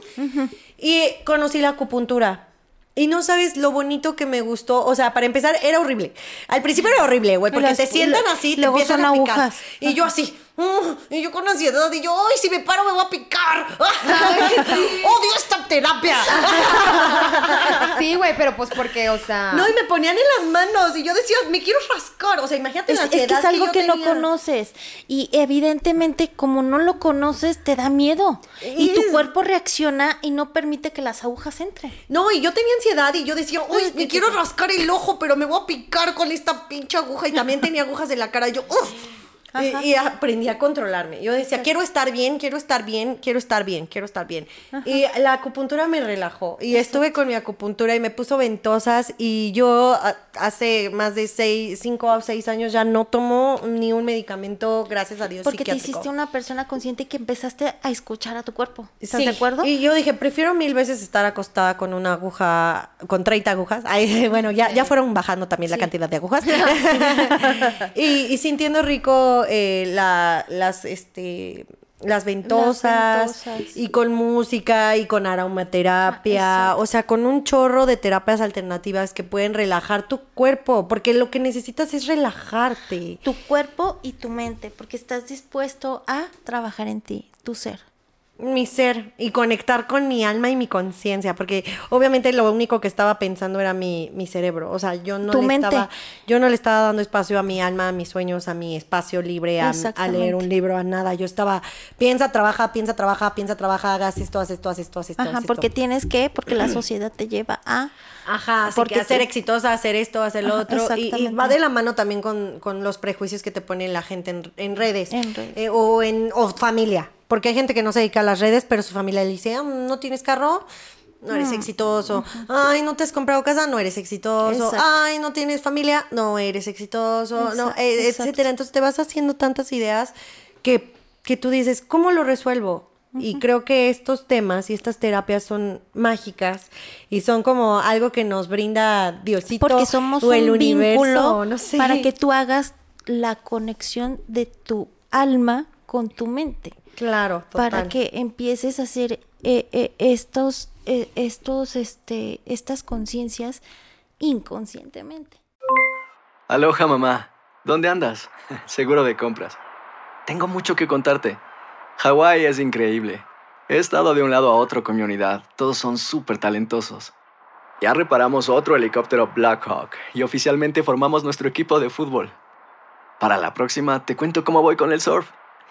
Y conocí la acupuntura. Y no sabes lo bonito que me gustó. O sea, para empezar, era horrible. Al principio era horrible, güey, porque Las- te sientan así, te luego empiezan son a picar. agujas. Y yo así, "Mm", y yo con ansiedad, y yo, ¡ay, si me paro me voy a picar! *laughs* ¡Odio esta terapia! *laughs* Sí, güey, pero pues porque, o sea. No, y me ponían en las manos, y yo decía, me quiero rascar. O sea, imagínate Es, la es que ansiedad es algo yo que, no conoces y evidentemente como no lo conoces te da miedo y tu cuerpo reacciona y no permite que las agujas entren. No, y yo tenía ansiedad y yo decía, uy, me quiero rascar el ojo, pero me voy a picar con esta pinche aguja. Y también tenía agujas en la cara. Y yo, uff. Y, y aprendí a controlarme. Yo decía, quiero estar bien, quiero estar bien, quiero estar bien, quiero estar bien. Y la acupuntura me relajó. Y estuve con mi acupuntura y me puso ventosas. Y yo a- hace más de seis, cinco o seis años ya no tomo ni un medicamento, gracias a Dios. Porque te hiciste una persona consciente y que empezaste a escuchar a tu cuerpo. ¿Estás Sí, de acuerdo? Y yo dije, prefiero mil veces estar acostada con una aguja, con 30 agujas. Ay, *laughs* bueno, ya, ya fueron bajando también la cantidad de agujas. *laughs* *laughs* y, y sintiendo rico eh, la- las, este, las ventosas, ventosas. y con música y con aromaterapia, o sea, con un chorro de terapias alternativas que pueden relajar tu cuerpo, porque lo que necesitas es relajarte. Tu cuerpo y tu mente, porque estás dispuesto a trabajar en ti, tu ser. Mi ser y conectar con mi alma y mi conciencia, porque obviamente lo único que estaba pensando era mi, mi cerebro, o sea, yo no Tu le mente. estaba yo no le estaba dando espacio a mi alma, a mis sueños, a mi espacio libre, a, leer un libro, a nada, yo estaba piensa, trabaja, piensa, trabaja, piensa, trabaja, hagas esto, haz esto, haz esto, haz esto, Ajá, haz porque esto. tienes que, porque la sociedad te lleva a... Ajá, Porque que ser tú- exitosa, hacer esto, hacer lo Ajá, otro. Y, va de la mano también con, con los prejuicios que te pone la gente en, en redes. En redes. eh, o en o familia. Porque hay gente que no se dedica a las redes, pero su familia le dice, "Ah, ¿no tienes carro? No eres exitoso. Ay, ¿no te has comprado casa? No eres exitoso. Exacto. Ay, ¿no tienes familia? No eres exitoso. no, eh, exacto. etcétera. Entonces te vas haciendo tantas ideas que, que tú dices, ¿cómo lo resuelvo? Y creo que estos temas y estas terapias son mágicas y son como algo que nos brinda Diosito Porque somos o el un universo, vínculo no sé. para que tú hagas la conexión de tu alma con tu mente. Claro, Para que empieces a hacer eh, eh, estos, eh, estos, este, estas conciencias inconscientemente. Aloha mamá, ¿dónde andas? *laughs* Seguro de compras. Tengo mucho que contarte. Hawái es increíble. He estado de un lado a otro con mi unidad. Todos son súper talentosos. Ya reparamos otro helicóptero Blackhawk y oficialmente formamos nuestro equipo de fútbol. Para la próxima te cuento cómo voy con el surf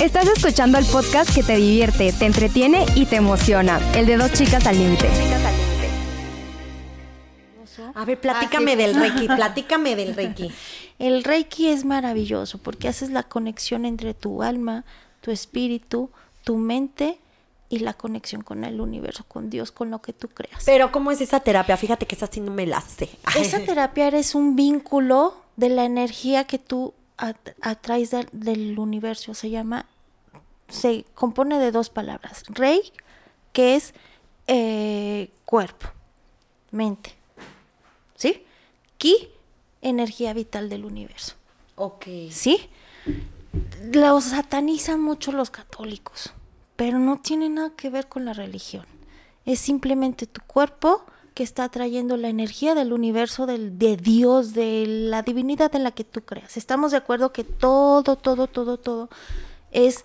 Estás escuchando el podcast que te divierte, te entretiene y te emociona. El de dos chicas al límite. A ver, platícame del Reiki, platícame del Reiki. *laughs* El Reiki es maravilloso porque haces la conexión entre tu alma, tu espíritu, tu mente y la conexión con el universo, con Dios, con lo que tú creas. Pero ¿cómo es esa terapia? Fíjate que esa sí no me la sé. Esa *laughs* terapia eres un vínculo de la energía que tú at- atraes del, del universo. Se llama se compone de dos palabras. Rey, que es eh, cuerpo, mente. ¿Sí? Ki, energía vital del universo. Ok. ¿Sí? Los satanizan mucho los católicos, pero no tiene nada que ver con la religión. Es simplemente tu cuerpo que está trayendo la energía del universo, del, de Dios, de la divinidad en la que tú creas. Estamos de acuerdo que todo, todo, todo, todo es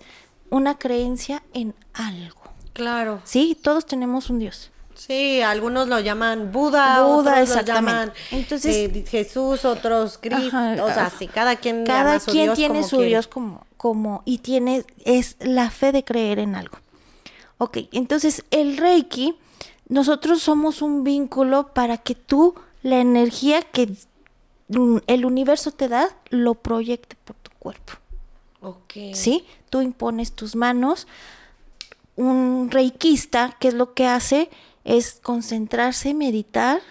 una creencia en algo. Claro. Sí, todos tenemos un Dios. Sí, algunos lo llaman Buda, Buda, otros lo exactamente. llaman Entonces- eh, Jesús, otros Cristo, Ajá, o sea, sí, cada quien Cada su quien Dios tiene como su quiere. Dios como, como, y tiene, es la fe de creer en algo. Ok, entonces el Reiki, nosotros somos un vínculo para que tú, la energía que mm, el universo te da, lo proyecte por tu cuerpo. Ok. ¿Sí? Tú impones tus manos. Un reikista, ¿qué es lo que hace? Es concentrarse, meditar,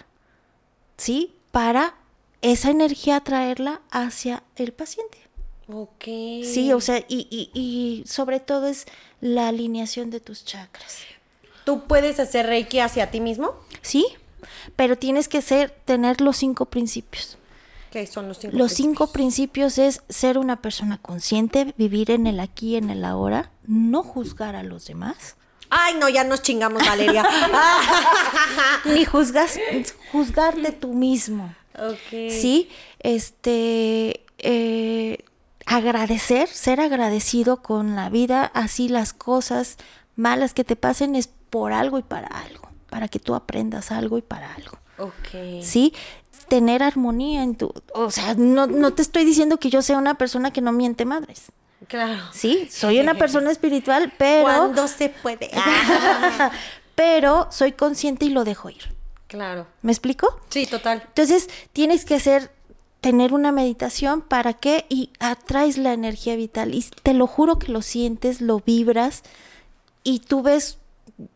¿sí? Para esa energía traerla hacia el paciente. Ok. Sí, o sea, y, y, y sobre todo es la alineación de tus chakras. ¿Tú puedes hacer Reiki hacia ti mismo? ¿Sí? Pero tienes que ser, tener los cinco principios. ¿Qué son los cinco? Los principios? cinco principios es ser una persona consciente, vivir en el aquí y en el ahora, no juzgar a los demás, Ay, no, ya nos chingamos, Valeria. *laughs* ni juzgas, juzgarte tú mismo. ok. Sí, este, eh, agradecer, ser agradecido con la vida, así las cosas malas que te pasen es por algo y para algo, para que tú aprendas algo y para algo. Ok. ¿sí? Tener armonía en tu... O sea, no, no te estoy diciendo que yo sea una persona que no miente madres. Claro. Sí, soy una persona espiritual, pero... Cuando se puede. *laughs* Ah, pero soy consciente y lo dejo ir. claro. ¿Me explico? Sí, total. Entonces, tienes que hacer, tener una meditación para que y atraes la energía vital. Y te lo juro que lo sientes, lo vibras y tú ves,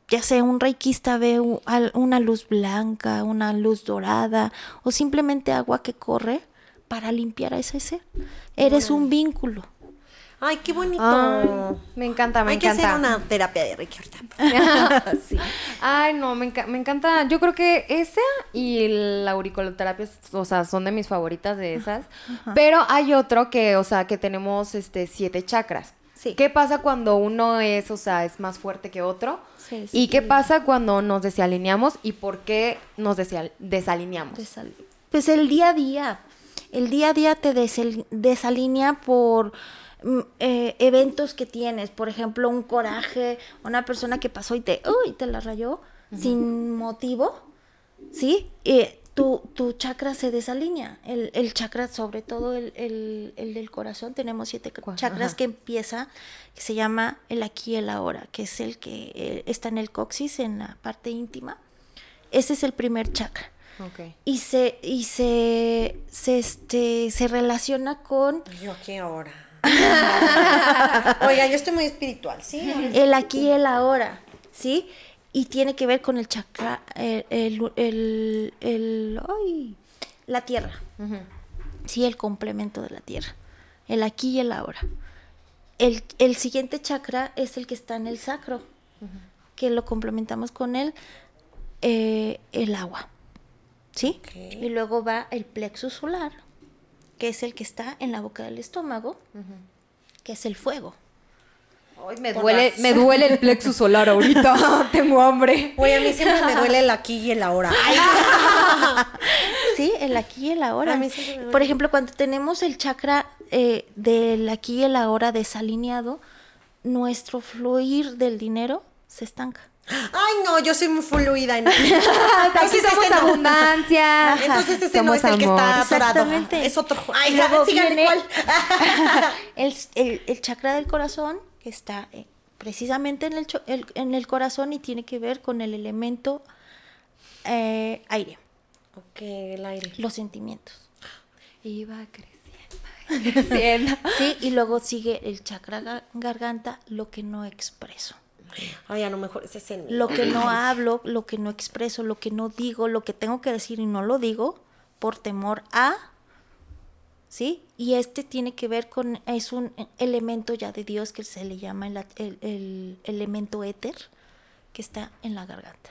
ya sea un reikista ve una luz blanca, una luz dorada o simplemente agua que corre para limpiar a ese ser. Eres un vínculo. Ay, qué bonito. Me encanta, me Hay encanta. que hacer una terapia de Reiki ahorita. *laughs* sí. Ay, no, me, enca- me encanta. Yo creo que esa y la auriculoterapia, o sea, son de mis favoritas de esas. Pero hay otro que, o sea, que tenemos este siete chakras. Sí. ¿Qué pasa cuando uno es, o sea, es más fuerte que otro? Sí, ¿Y qué pasa cuando nos desalineamos y por qué nos desal- desalineamos? Desal- Pues el día a día. El día a día te desal- desalinea por mm, eh, eventos que tienes. Por ejemplo, un coraje, una persona que pasó y te, uy, te la rayó sin motivo. ¿Sí? Eh, tu, tu chakra se desalinea. El, el chakra, sobre todo el, el- el del corazón, tenemos siete chakras ajá. que empieza, que se llama el aquí y el ahora, que es el que eh, está en el coxis, en la parte íntima. Ese es el primer chakra Ok. y se y se se este se relaciona con Yo aquí ahora. *laughs* Oiga, yo estoy muy espiritual, ¿sí? el aquí y el ahora, ¿sí? Y tiene que ver con el chakra el el, el- el- ay, la tierra. Sí, el complemento de la tierra. El aquí y el ahora. El, el siguiente chakra es el que está en el sacro, que lo complementamos con el, eh, el agua. ¿Sí? Y luego va el plexus solar, que es el que está en la boca del estómago, que es el fuego. Ay, me duele, me duele el plexus solar ahorita. *laughs* Tengo hambre. Oye, a mí siempre me duele el aquí y el ahora. Ay, *laughs* Sí, el aquí y el ahora. A mí me duele. Por ejemplo, cuando tenemos el chakra eh, del aquí y el ahora desalineado, nuestro fluir del dinero se estanca. Ay, no, yo soy muy fluida. En... *laughs* Aquí Entonces somos este no. abundancia. Entonces ese no es el que está atorado. Exactamente. Es otro. Ay, viene- cuál. el, el- el chakra del corazón, está eh, precisamente en el, en el corazón y tiene que ver con el elemento eh, aire, ok, el aire. los sentimientos. Iba creciendo. *laughs* creciendo. Sí, y luego sigue el chakra ga- garganta, lo que no expreso. Ay, a lo mejor ese es el mío. Lo que no *clears throat* hablo, lo que no expreso, lo que no digo, lo que tengo que decir y no lo digo por temor a ¿sí? Y este tiene que ver con, es un elemento ya de Dios que se le llama el, el- el elemento éter, que está en la garganta.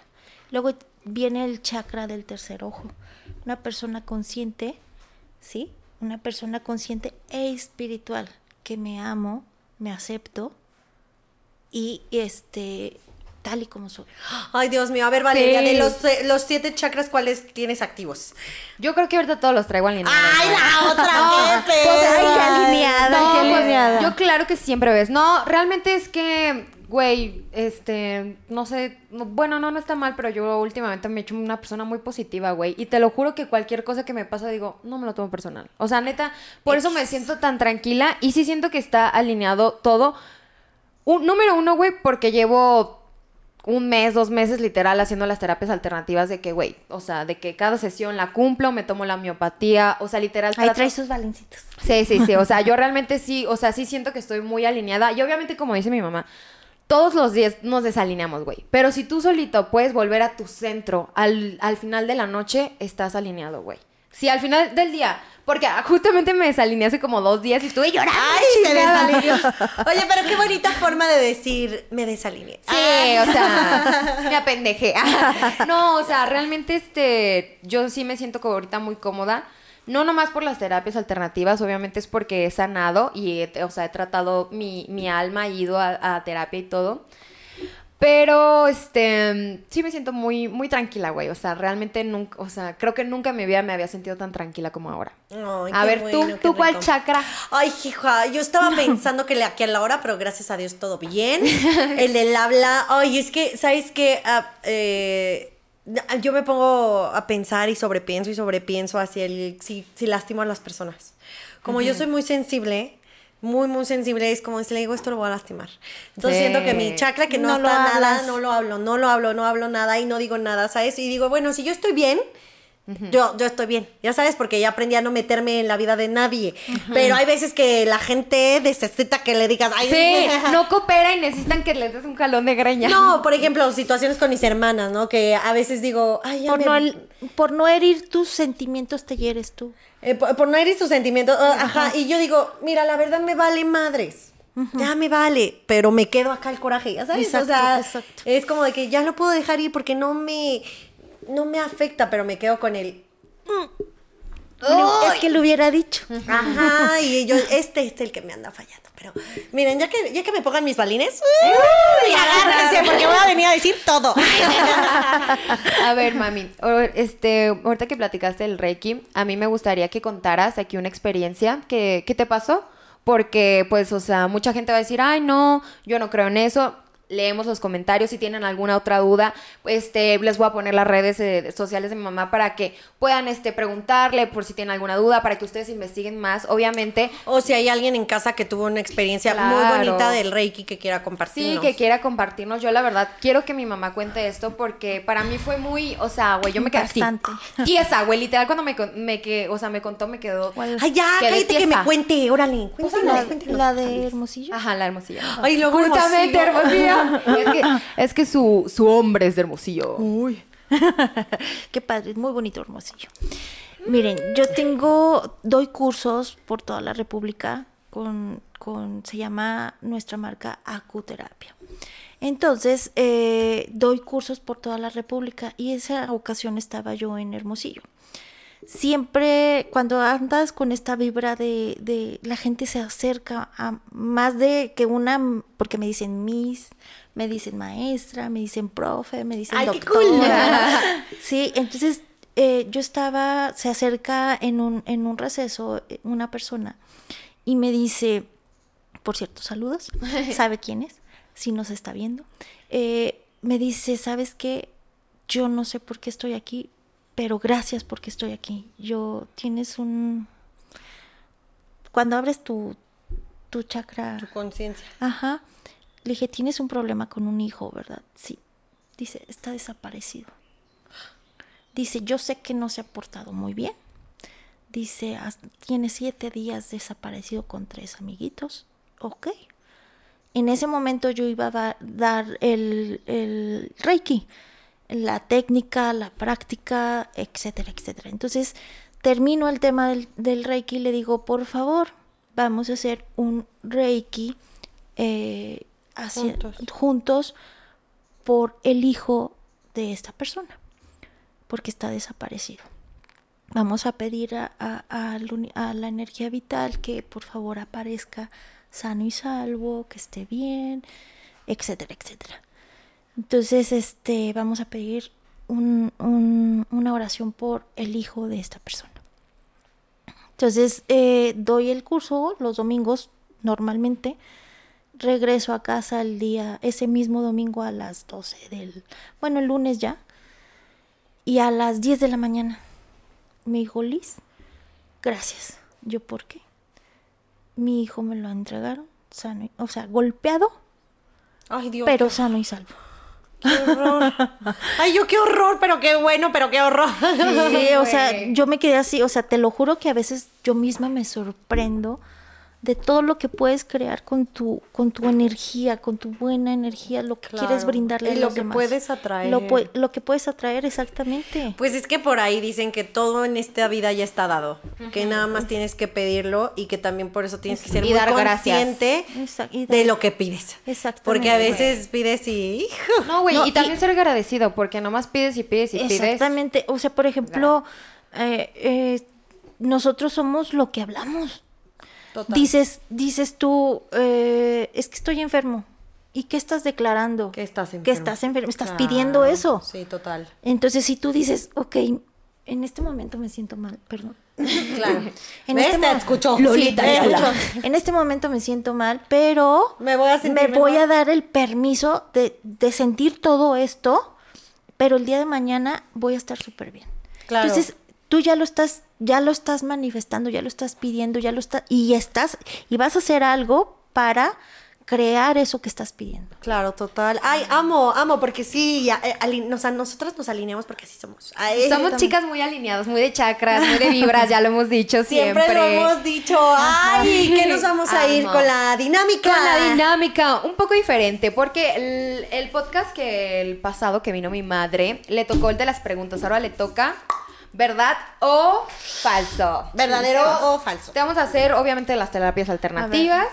Luego viene el chakra del tercer ojo. Una persona consciente, ¿sí? Una persona consciente e espiritual, que me amo, me acepto y este, tal y como soy. Ay, Dios mío. A ver, Valeria, Sí. de los, eh, los siete chakras, ¿cuáles tienes activos? Yo creo que ahorita todos los traigo alineados. ¡Ay, güey. la otra No, *laughs* vez! pues, Ay, qué alineada, no, qué pues, alineada. Yo claro que siempre ves. No, realmente es que, güey, este, no sé, no- bueno, no, no está mal, pero yo últimamente me he hecho una persona muy positiva, güey. Y te lo juro que cualquier cosa que me pasa digo, no me lo tomo personal. O sea, neta, por eso me siento tan tranquila y sí siento que está alineado todo. Un, número uno, güey, porque llevo un mes, dos meses literal haciendo las terapias alternativas de que, güey, o sea, de que cada sesión la cumplo, me tomo la miopatía, o sea, literal. Ahí trae sus balencitos. Sí, sí, sí. O sea, yo *laughs* realmente sí, o sea, sí siento que estoy muy alineada. Y obviamente, como dice mi mamá, todos los días nos desalineamos, güey. Pero si tú solito puedes volver a tu centro al, al final de la noche, estás alineado, güey. Si al final del día, porque justamente me desalineé hace como dos días y estuve llorando. ¡Ay, se desalineó! Oye, pero qué bonita *laughs* forma de decir, me desalineé. Sí, o sea, *laughs* me apendejé. *laughs* No, o sea, realmente este, yo sí me siento como ahorita muy cómoda. No nomás por las terapias alternativas, obviamente es porque he sanado y, he- o sea, he tratado mi, mi alma, he ido a, a terapia y todo. Pero, este, sí me siento muy, muy tranquila, güey. O sea, realmente nunca, o sea, creo que nunca en mi vida me había sentido tan tranquila como ahora. Ay, a qué ver, bueno, tú, qué tú cuál chakra. Ay, hija, yo estaba pensando que le aquí a la hora, pero gracias a Dios todo bien. *laughs* El del habla, ay, es que, ¿sabes qué? Ah, eh, yo me pongo a pensar y sobrepienso y sobrepienso hacia el si, si lastimo a las personas. Como yo soy muy sensible, muy, muy sensible, es como si le digo esto lo voy a lastimar. Entonces Sí. siento que mi chakra que no, No está nada, no lo hablo, no lo hablo, no hablo nada y no digo nada, ¿sabes? Y digo, bueno, si yo estoy bien, yo, yo estoy bien, ya sabes, porque ya aprendí a no meterme en la vida de nadie. Pero hay veces que la gente necesita que le digas, ay, Sí, *laughs* no coopera y necesitan que les des un jalón de greña. No, por ejemplo, situaciones con mis hermanas, ¿no? Que a veces digo, ay, ya Por me- no, el- por no herir tus sentimientos te hieres tú. eh, por, por no herir sus sentimientos, ajá. Y yo digo, mira, la verdad me vale madres. Ya me vale, pero me quedo acá el coraje, ya sabes, Exacto, o sea, exacto. es como de que ya lo puedo dejar ir porque no me no me afecta, pero me quedo con el Es que lo hubiera dicho. Ajá, y yo, este es el que me anda fallando. Pero miren, ya que, ya que me pongan mis balines, ¡uy! agárrense, porque voy a venir a decir todo. *laughs* A ver, mami, este, ahorita que platicaste del Reiki, a mí me gustaría que contaras aquí una experiencia que, que te pasó, porque, pues, o sea, mucha gente va a decir, ay, no, yo no creo en eso. Leemos los comentarios si tienen alguna otra duda, este, les voy a poner las redes eh, sociales de mi mamá para que puedan, este, preguntarle por si tienen alguna duda, para que ustedes investiguen más, obviamente. O si hay alguien en casa que tuvo una experiencia muy bonita del Reiki que quiera Sí, compartir. que quiera compartirnos. Yo la verdad quiero que mi mamá cuente esto porque para mí fue muy, o sea, güey, yo me quedé así. Bastante. Tiesa, güey, literal cuando me, me que, o sea, me contó me quedó. Ay, ya, cállate que me cuente, órale. La, Cuéntanos, cuéntanos. la de Hermosillo. Ajá, la hermosilla. Ay, luego Justamente, Hermosillo. Hermosilla. *laughs* es que, es que su, su hombre es de hermosillo. Uy. *laughs* Qué padre, es muy bonito Hermosillo. Miren, yo tengo, doy cursos por toda la República con, con se llama nuestra marca Acuterapia. Entonces, eh, doy cursos por toda la República y esa ocasión estaba yo en Hermosillo. Siempre cuando andas con esta vibra de, de la gente se acerca a más de que una, porque me dicen Miss, me dicen maestra, me dicen profe, me dicen Ay, qué doctora. *laughs* Sí, entonces eh, yo estaba, se acerca en un, en un receso eh, una persona y me dice, por cierto, saludos, *laughs* ¿sabe quién es? Si nos está viendo. Eh, me dice, ¿sabes qué? Yo no sé por qué estoy aquí, pero gracias porque estoy aquí. Yo tienes un... Cuando abres tu, tu chakra... Tu conciencia. Ajá. Le dije, tienes un problema con un hijo, ¿verdad? Sí. Dice, está desaparecido. Dice, yo sé que no se ha portado muy bien. Dice, "Has- tiene siete días desaparecido con tres amiguitos. Ok. En ese momento yo iba a da- dar el, el Reiki, la técnica, la práctica, etcétera, etcétera. Entonces, termino el tema del, del Reiki y le digo, por favor, vamos a hacer un Reiki eh, hacia- Juntos. juntos por el hijo de esta persona, porque está desaparecido. Vamos a pedir a, a- a la energía vital que por favor aparezca sano y salvo, que esté bien, etcétera, etcétera. Entonces, este, vamos a pedir un- un- una oración por el hijo de esta persona. Entonces, eh, doy el curso los domingos normalmente. Regreso a casa el día, ese mismo domingo a las 12 del, bueno, el lunes ya. Y a las 10 de la mañana me dijo, Liz, gracias. Yo, ¿por qué? Mi hijo me lo entregaron, sano, y- o sea, golpeado, Ay, Dios. pero sano y salvo. Qué horror. Ay, yo qué horror, pero qué bueno, pero qué horror. Sí, o sea, *laughs* yo me quedé así, o sea, te lo juro que a veces yo misma me sorprendo de todo lo que puedes crear con tu, con tu energía, con tu buena energía, lo que quieres brindarle y a lo los que demás. puedes atraer. Lo, lo que puedes atraer, exactamente. Pues es que por ahí dicen que todo en esta vida ya está dado, que nada más tienes que pedirlo y que también por eso tienes que ser Y muy dar gracias. consciente y de lo que pides. Exactamente. Porque a veces pides y hijo. No, güey, No, y y- también ser agradecido, porque nomás pides y pides y pides. Exactamente. O sea, por ejemplo, eh, eh, nosotros somos lo que hablamos. Total. Dices, dices tú, eh, es que estoy enfermo. ¿Y qué estás declarando? que estás enfermo. Que estás enfermo. Estás Claro, pidiendo eso. Sí, total. Entonces, si tú dices, ok, en este momento me siento mal, perdón. *laughs* Claro. En ¿Ves? este Te. Lolita, Sí, te. En este momento me siento mal, pero Me voy a sentir me voy mejor. a dar el permiso de, de sentir todo esto, pero el día de mañana voy a estar súper bien. Claro. Entonces, tú ya lo estás, ya lo estás manifestando, ya lo estás pidiendo, ya lo estás, y estás, y vas a hacer algo para crear eso que estás pidiendo. Claro, total. Ay, amo, amo, porque sí, ya, eh, o sea, nosotras nos alineamos porque así somos. Ay, Somos chicas muy alineadas, muy de chakras, muy de vibras, ya lo hemos dicho siempre. Siempre, lo hemos dicho. Ay, ¿qué nos vamos a ir con la dinámica? Con la dinámica, un poco diferente, porque el, el podcast que el pasado que vino mi madre, le tocó el de las preguntas, ahora le toca verdad o falso. ¿Verdadero o falso? Te vamos a hacer, obviamente, las terapias alternativas.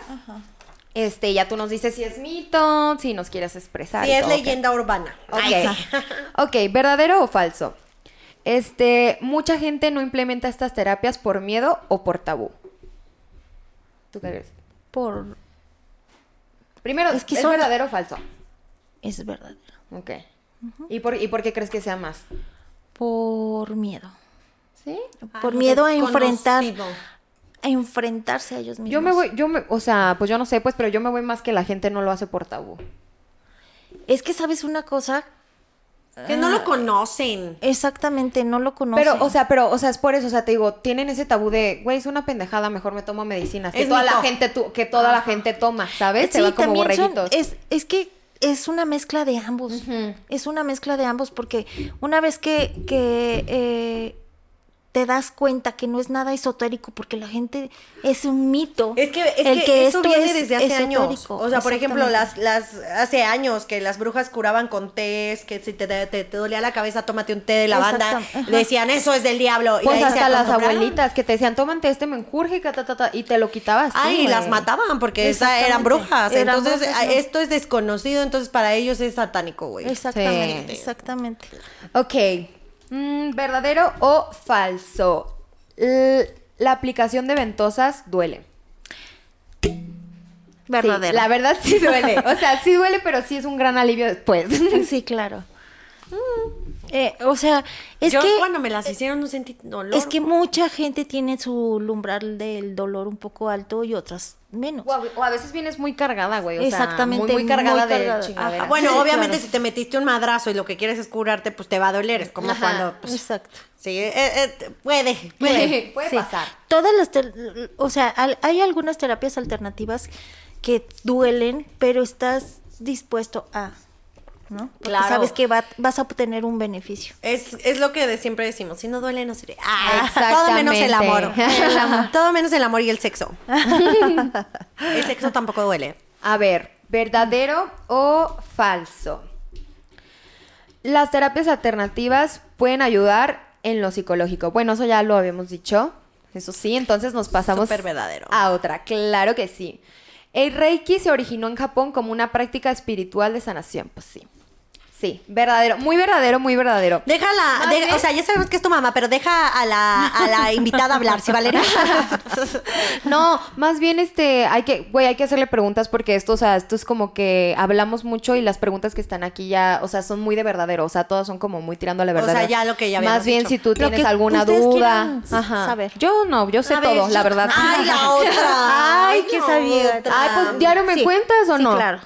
Este, ya tú nos dices si es mito, si nos quieres expresar. Si es todo, leyenda urbana. Ok. Ay, sí. *laughs* ok, ¿verdadero o falso? Este, mucha gente no implementa estas terapias por miedo o por tabú. ¿Tú qué crees? Por, Primero, Es ¿es, que son- verdadero o falso? es verdad, Ok. ¿Y, por, ¿Y por qué crees que sea más? Por miedo. ¿Sí? Por Algo miedo a enfrentar, a enfrentarse a ellos mismos. Yo me voy, yo me, o sea, pues yo no sé, pues, pero yo me voy más que la gente no lo hace por tabú. Es que sabes una cosa, Que no lo conocen. exactamente, no lo conocen. Pero, o sea, pero, o sea, es por eso, o sea, te digo, tienen ese tabú de, güey, es una pendejada, mejor me tomo medicinas. Que Es toda la gente, tu- que toda la gente toma, ¿sabes? Se Sí, va como también son- es, es que es una mezcla de ambos. Es una mezcla de ambos porque una vez que, que eh, te das cuenta que no es nada esotérico porque la gente es un mito. Es que, es el que, eso esto viene es desde hace años. O sea, por ejemplo, las, las hace años que las brujas curaban con tés, que si te, te, te dolía la cabeza, tómate un té de lavanda. Decían, eso es del diablo. y Pues ahí hasta las abuelitas que te decían, tómate este menjurje que ta, ta, ta", y te lo quitabas. Ay, las mataban porque esa- eran brujas. Eran entonces, brujas, a- ¿no? esto es desconocido, entonces para ellos es satánico, güey. Exactamente, Sí. exactamente. Ok. Mm, ¿Verdadero o falso? L- la aplicación de ventosas duele. Verdadero. Sí, la verdad sí duele. *laughs* O sea, sí duele, pero sí es un gran alivio después. Sí, claro. *laughs* Eh, o sea, es Yo que cuando me las hicieron no sentí dolor. es que mucha gente tiene su umbral del dolor un poco alto y otras menos. O a, o a veces vienes muy cargada, güey. O sea, Exactamente, Muy, muy cargada muy cargada. de. Ajá. Bueno, Sí, obviamente claro. si te metiste un madrazo y lo que quieres es curarte, pues te va a doler. Es como Ajá, cuando... pues, Exacto. sí, eh, eh, puede, puede. Puede Sí. pasar. Todas las, o sea, al- hay algunas terapias alternativas que duelen, pero estás dispuesto a, ¿no? Porque Claro. sabes que va- vas a obtener un beneficio. Es, es lo que de siempre decimos, si no duele, no sirve. Ah, Exactamente. todo menos el amor. El amor. *laughs* Todo menos el amor y el sexo. *laughs* el sexo tampoco duele. A ver, ¿verdadero o falso? Las terapias alternativas pueden ayudar en lo psicológico. Bueno, eso ya lo habíamos dicho. Eso sí, entonces nos pasamos verdadero. a otra. Claro que sí. El Reiki se originó en Japón como una práctica espiritual de sanación. Pues sí. Sí, verdadero. Muy verdadero, muy verdadero. Déjala, bien- o sea, ya sabemos que es tu mamá, pero deja a la, a la *laughs* invitada hablar, ¿sí, Valeria? *laughs* No, más bien este, hay que, güey, hay que hacerle preguntas porque esto, o sea, esto es como que hablamos mucho y las preguntas que están aquí ya, o sea, son muy de verdadero, o sea, todas son como muy tirando a la O verdad. sea, ya lo que ya Más bien dicho. si tú tienes alguna duda. Ajá. saber. Yo no, yo sé todo, la verdad. Ay, la otra. *laughs* Ay, qué la sabía. Ay, pues diario me Sí, cuentas o sí, no? claro.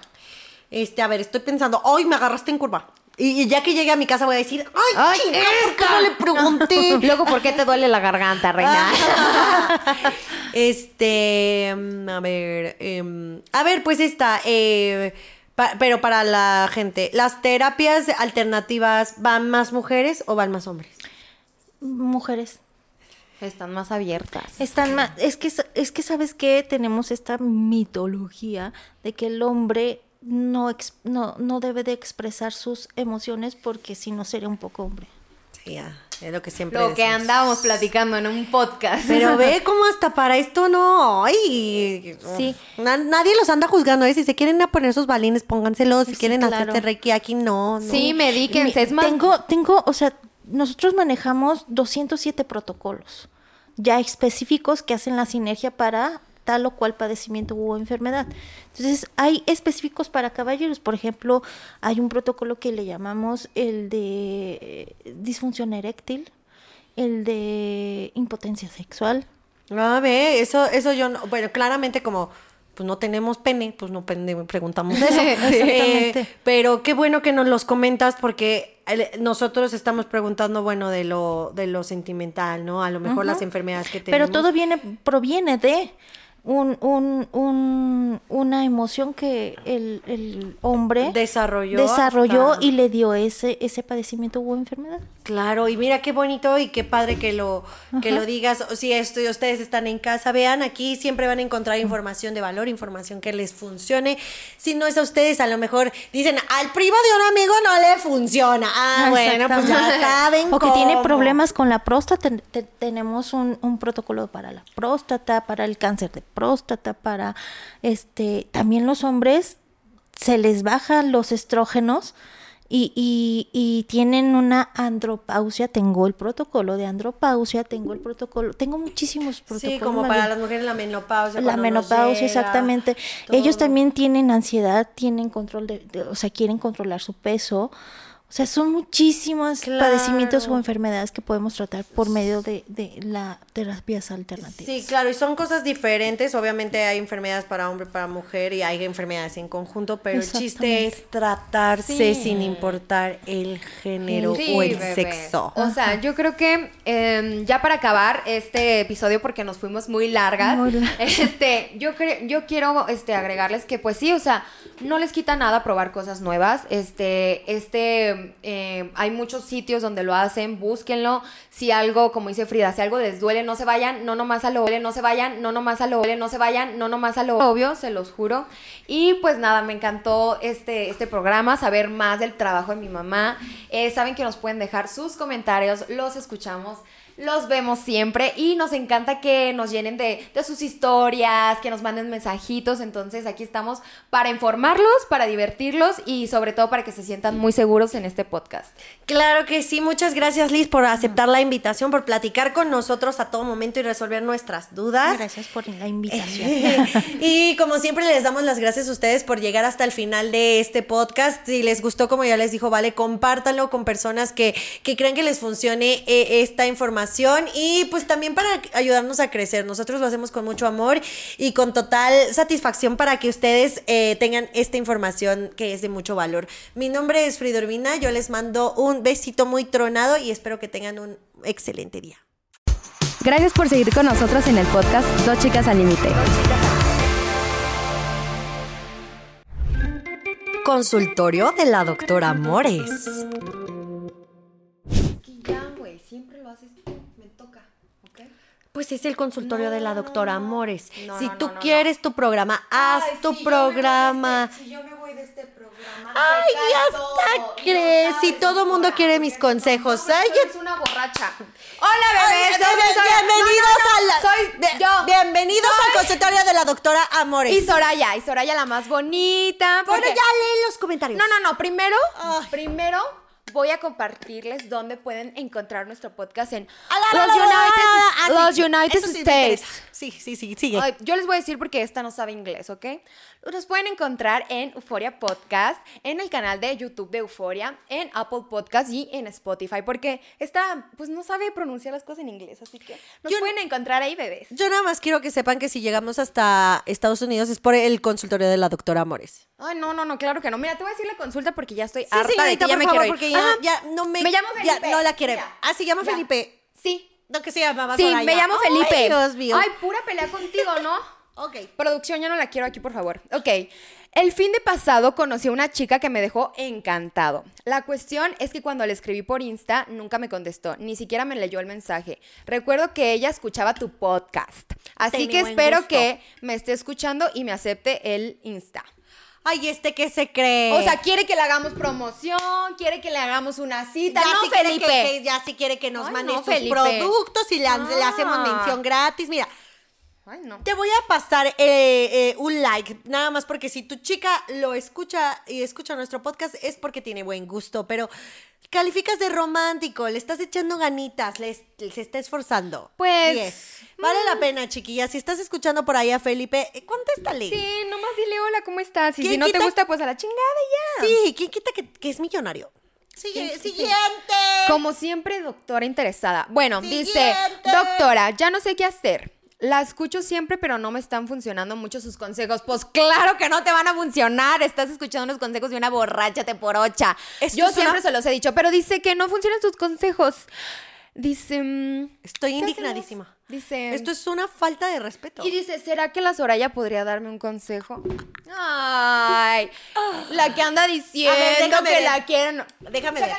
Este, a ver, estoy pensando, hoy me agarraste en curva. Y, y ya que llegue a mi casa voy a decir, ay, Ay, chinga, ¿por qué no le pregunté? *laughs* Luego, ¿por qué te duele la garganta, reina? *laughs* este, mm, a ver, em, a ver, pues esta, eh, pa- pero para la gente, ¿las terapias alternativas van más mujeres o van más hombres? Mujeres. Están más abiertas. Están ma- es que es que sabes que tenemos esta mitología de que el hombre no, ex- no no debe de expresar sus emociones porque si no sería un poco hombre. Sí, ya, es lo que siempre Lo que andábamos platicando en un podcast. Pero ve *laughs* cómo hasta para esto no. Ay, Sí. Na- nadie los anda juzgando. ¿eh? Si se quieren a poner esos balines, pónganselos. Si Sí, quieren claro. hacerse reiki aquí, no. no. Sí, medíquense, es más... Tengo tengo, o sea, nosotros manejamos 207 protocolos ya específicos que hacen la sinergia para tal o cual padecimiento u enfermedad. Entonces, hay específicos para caballeros. Por ejemplo, hay un protocolo que le llamamos el de eh, disfunción eréctil, el de impotencia sexual. A ver, eso, eso yo no. Bueno, claramente como. Pues no tenemos pene, pues no preguntamos eso. *laughs* Exactamente. Eh, pero qué bueno que nos los comentas porque eh, nosotros estamos preguntando, bueno, de lo, de lo sentimental, ¿no? A lo mejor las enfermedades que tenemos. Pero todo viene, proviene de un, un, un- una emoción que el, el hombre Desarrolló desarrolló hasta- y le dio ese, ese padecimiento u enfermedad. Claro, y mira qué bonito y qué padre que lo, que lo digas. Si esto, ustedes están en casa, vean, aquí siempre van a encontrar información de valor, información que les funcione. Si no es a ustedes, a lo mejor dicen, al primo de un amigo no le funciona. Ah, bueno, pues ya saben. O que tiene problemas con la próstata. te- te- tenemos un, un protocolo para la próstata, para el cáncer de próstata, para este. También los hombres se les bajan los estrógenos y, y- y tienen una andropausia. Tengo el protocolo de andropausia, tengo el protocolo, tengo muchísimos protocolos. Sí, como para las mujeres la menopausia. La menopausia, llega, exactamente. todo. Ellos también tienen ansiedad, tienen control de, de- o sea, quieren controlar su peso. O sea, son muchísimos Claro. padecimientos o enfermedades que podemos tratar por medio de, de las terapias alternativas. Sí, claro, y son cosas diferentes. Obviamente hay enfermedades para hombre, para mujer y hay enfermedades en conjunto, pero el chiste es tratarse Sí. sin importar el género Sí, o el bebé. sexo. O sea, yo creo que em, ya para acabar este episodio, porque nos fuimos muy largas, Muy *laughs* este, yo yo quiero este, agregarles que, pues sí, o sea, no les quita nada probar cosas nuevas. Este, este, eh, hay muchos sitios donde lo hacen, búsquenlo. Si algo, como dice Frida, si algo les duele, no se vayan, no nomás a lo no se vayan, no nomás a lo no se vayan, no nomás a lo obvio, se los juro. Y pues nada, me encantó este, este programa, saber más del trabajo de mi mamá. Eh, saben que nos pueden dejar sus comentarios, los escuchamos. Los vemos siempre y nos encanta que nos llenen de, de sus historias, que nos manden mensajitos. Entonces aquí estamos para informarlos, para divertirlos y sobre todo para que se sientan muy seguros en este podcast. Claro que sí, muchas gracias Liz por aceptar la invitación, por platicar con nosotros a todo momento y resolver nuestras dudas. Gracias por la invitación. *laughs* y como siempre les damos las gracias a ustedes por llegar hasta el final de este podcast. Si les gustó, como ya les dijo, vale, compártanlo con personas que, que crean que les funcione eh, esta información y pues también para ayudarnos a crecer. Nosotros lo hacemos con mucho amor y con total satisfacción para que ustedes eh, tengan esta información que es de mucho valor. Mi nombre es Frida Urbina, yo les mando un besito muy tronado y espero que tengan un excelente día. Gracias por seguir con nosotros en el podcast Dos Chicas al Límite. Consultorio de la doctora Mores. Pues es el consultorio de la doctora Amores. No, si tú quieres tu programa, haz Ay, tu si yo de programa. este- si yo me voy de este programa. Ay, ya hasta crees. Si todo mundo quiere mis consejos. Ay, Eres una borracha. Hola, bebés. bienvenidos No, no, no, a la- Soy Bien- yo. Bienvenidos al consultorio de la doctora Amores. Y Soraya. Y Soraya la más bonita. Bueno, ya lee los comentarios. No, no, no. Primero, Ay. primero voy a compartirles dónde pueden encontrar nuestro podcast en los United, los sí, United States. Sí, sí, sí, sigue. Yo les voy a decir porque esta no sabe inglés, ¿ok? Nos pueden encontrar en Euforia Podcast, en el canal de YouTube de Euforia, en Apple Podcast y en Spotify, porque esta, pues no sabe pronunciar las cosas en inglés, así que nos Yo- pueden encontrar ahí, bebés. Yo nada más quiero que sepan que si llegamos hasta Estados Unidos es por el consultorio de la doctora Amores. Ay, no, no, no, claro que no. Mira, te voy a decir la consulta porque ya estoy Sí, harta de señorita, ti, ya por me favor, quiero ir. porque ya, ya no me... Me llamo ya Felipe. no la quiere. Mira, Ah, se llama ya. Felipe. Sí, No, que se llamaba sí, Soraya. me llamo Ay, Felipe. Dios mío. Ay, pura pelea contigo, ¿no? *laughs* Ok. Producción, ya no la quiero aquí, por favor. Ok. El fin de pasado conocí a una chica que me dejó encantado. La cuestión es que cuando le escribí por Insta, nunca me contestó, ni siquiera me leyó el mensaje. Recuerdo que ella escuchaba tu podcast. Así que espero gusto. que me esté escuchando y me acepte el Insta. Ay, este que se cree. O sea, quiere que le hagamos promoción, quiere que le hagamos una cita. ya no, si quiere Felipe. que- que- ya si quiere que nos Ay, mande no, sus Felipe. productos y le, le hacemos Ah. mención gratis. Mira, Ay, no. te voy a pasar eh, eh, un like, nada más porque si tu chica lo escucha y escucha nuestro podcast es porque tiene buen gusto, pero calificas de romántico, le estás echando ganitas, le, se está esforzando. Pues. Vale la pena, chiquilla. Si estás escuchando por ahí a Felipe, eh, contéstale. Sí, nomás dile hola, ¿cómo estás? Y ¿Quién si no te gusta, pues a la chingada ya. Sí, ¿quién quita que, que es millonario? Sigue, siguiente. Como siempre, doctora interesada. Bueno, dice, doctora, ya no sé qué hacer. La escucho siempre, pero no me están funcionando mucho sus consejos. Pues claro que no te van a funcionar. Estás escuchando los consejos de una borracha te por ocha. Yo siempre una- se los he dicho, pero dice que no funcionan sus consejos. Dice. mm, Estoy ¿qué indignadísima. Dice. Esto es una falta de respeto. Y dice, ¿será que la Soraya podría darme un consejo? Ay, la que anda diciendo déjame que ver. la quieren. Déjame ver.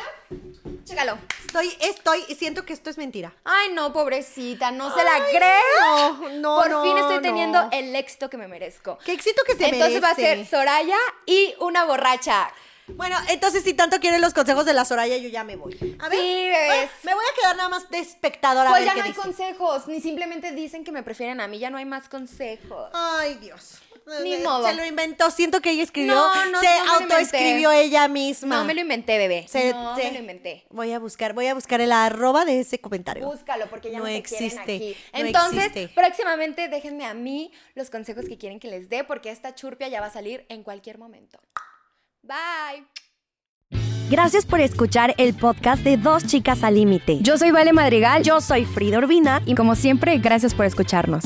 Chécalo. Estoy, estoy, siento que esto es mentira. Ay, no, pobrecita, no se la creo. no, no, Por no, fin estoy no. teniendo el éxito que me merezco. Qué éxito que se Entonces va a merece. ser Soraya y una borracha. Bueno, entonces si tanto quieren los consejos de la Soraya, yo ya me voy. A ver, Sí, bebés. me voy a quedar nada más de espectadora. a Pues ver ya qué no hay dice. consejos, ni simplemente dicen que me prefieren a mí, ya no hay más consejos. Ay, Dios. Ni Eh, modo. Se lo inventó. Siento que ella escribió. No, no, se no autoescribió ella misma. No me lo inventé, bebé. Se- no se- me lo inventé. Voy a buscar, voy a buscar el arroba de ese comentario. Búscalo porque ya no, No te existe, quieren aquí. Entonces, existe. próximamente déjenme a mí los consejos que quieren que les dé porque esta churpia ya va a salir en cualquier momento. Bye. Gracias por escuchar el podcast de Dos Chicas al Límite. Yo soy Vale Madrigal, yo soy Frida Urbina y como siempre, gracias por escucharnos.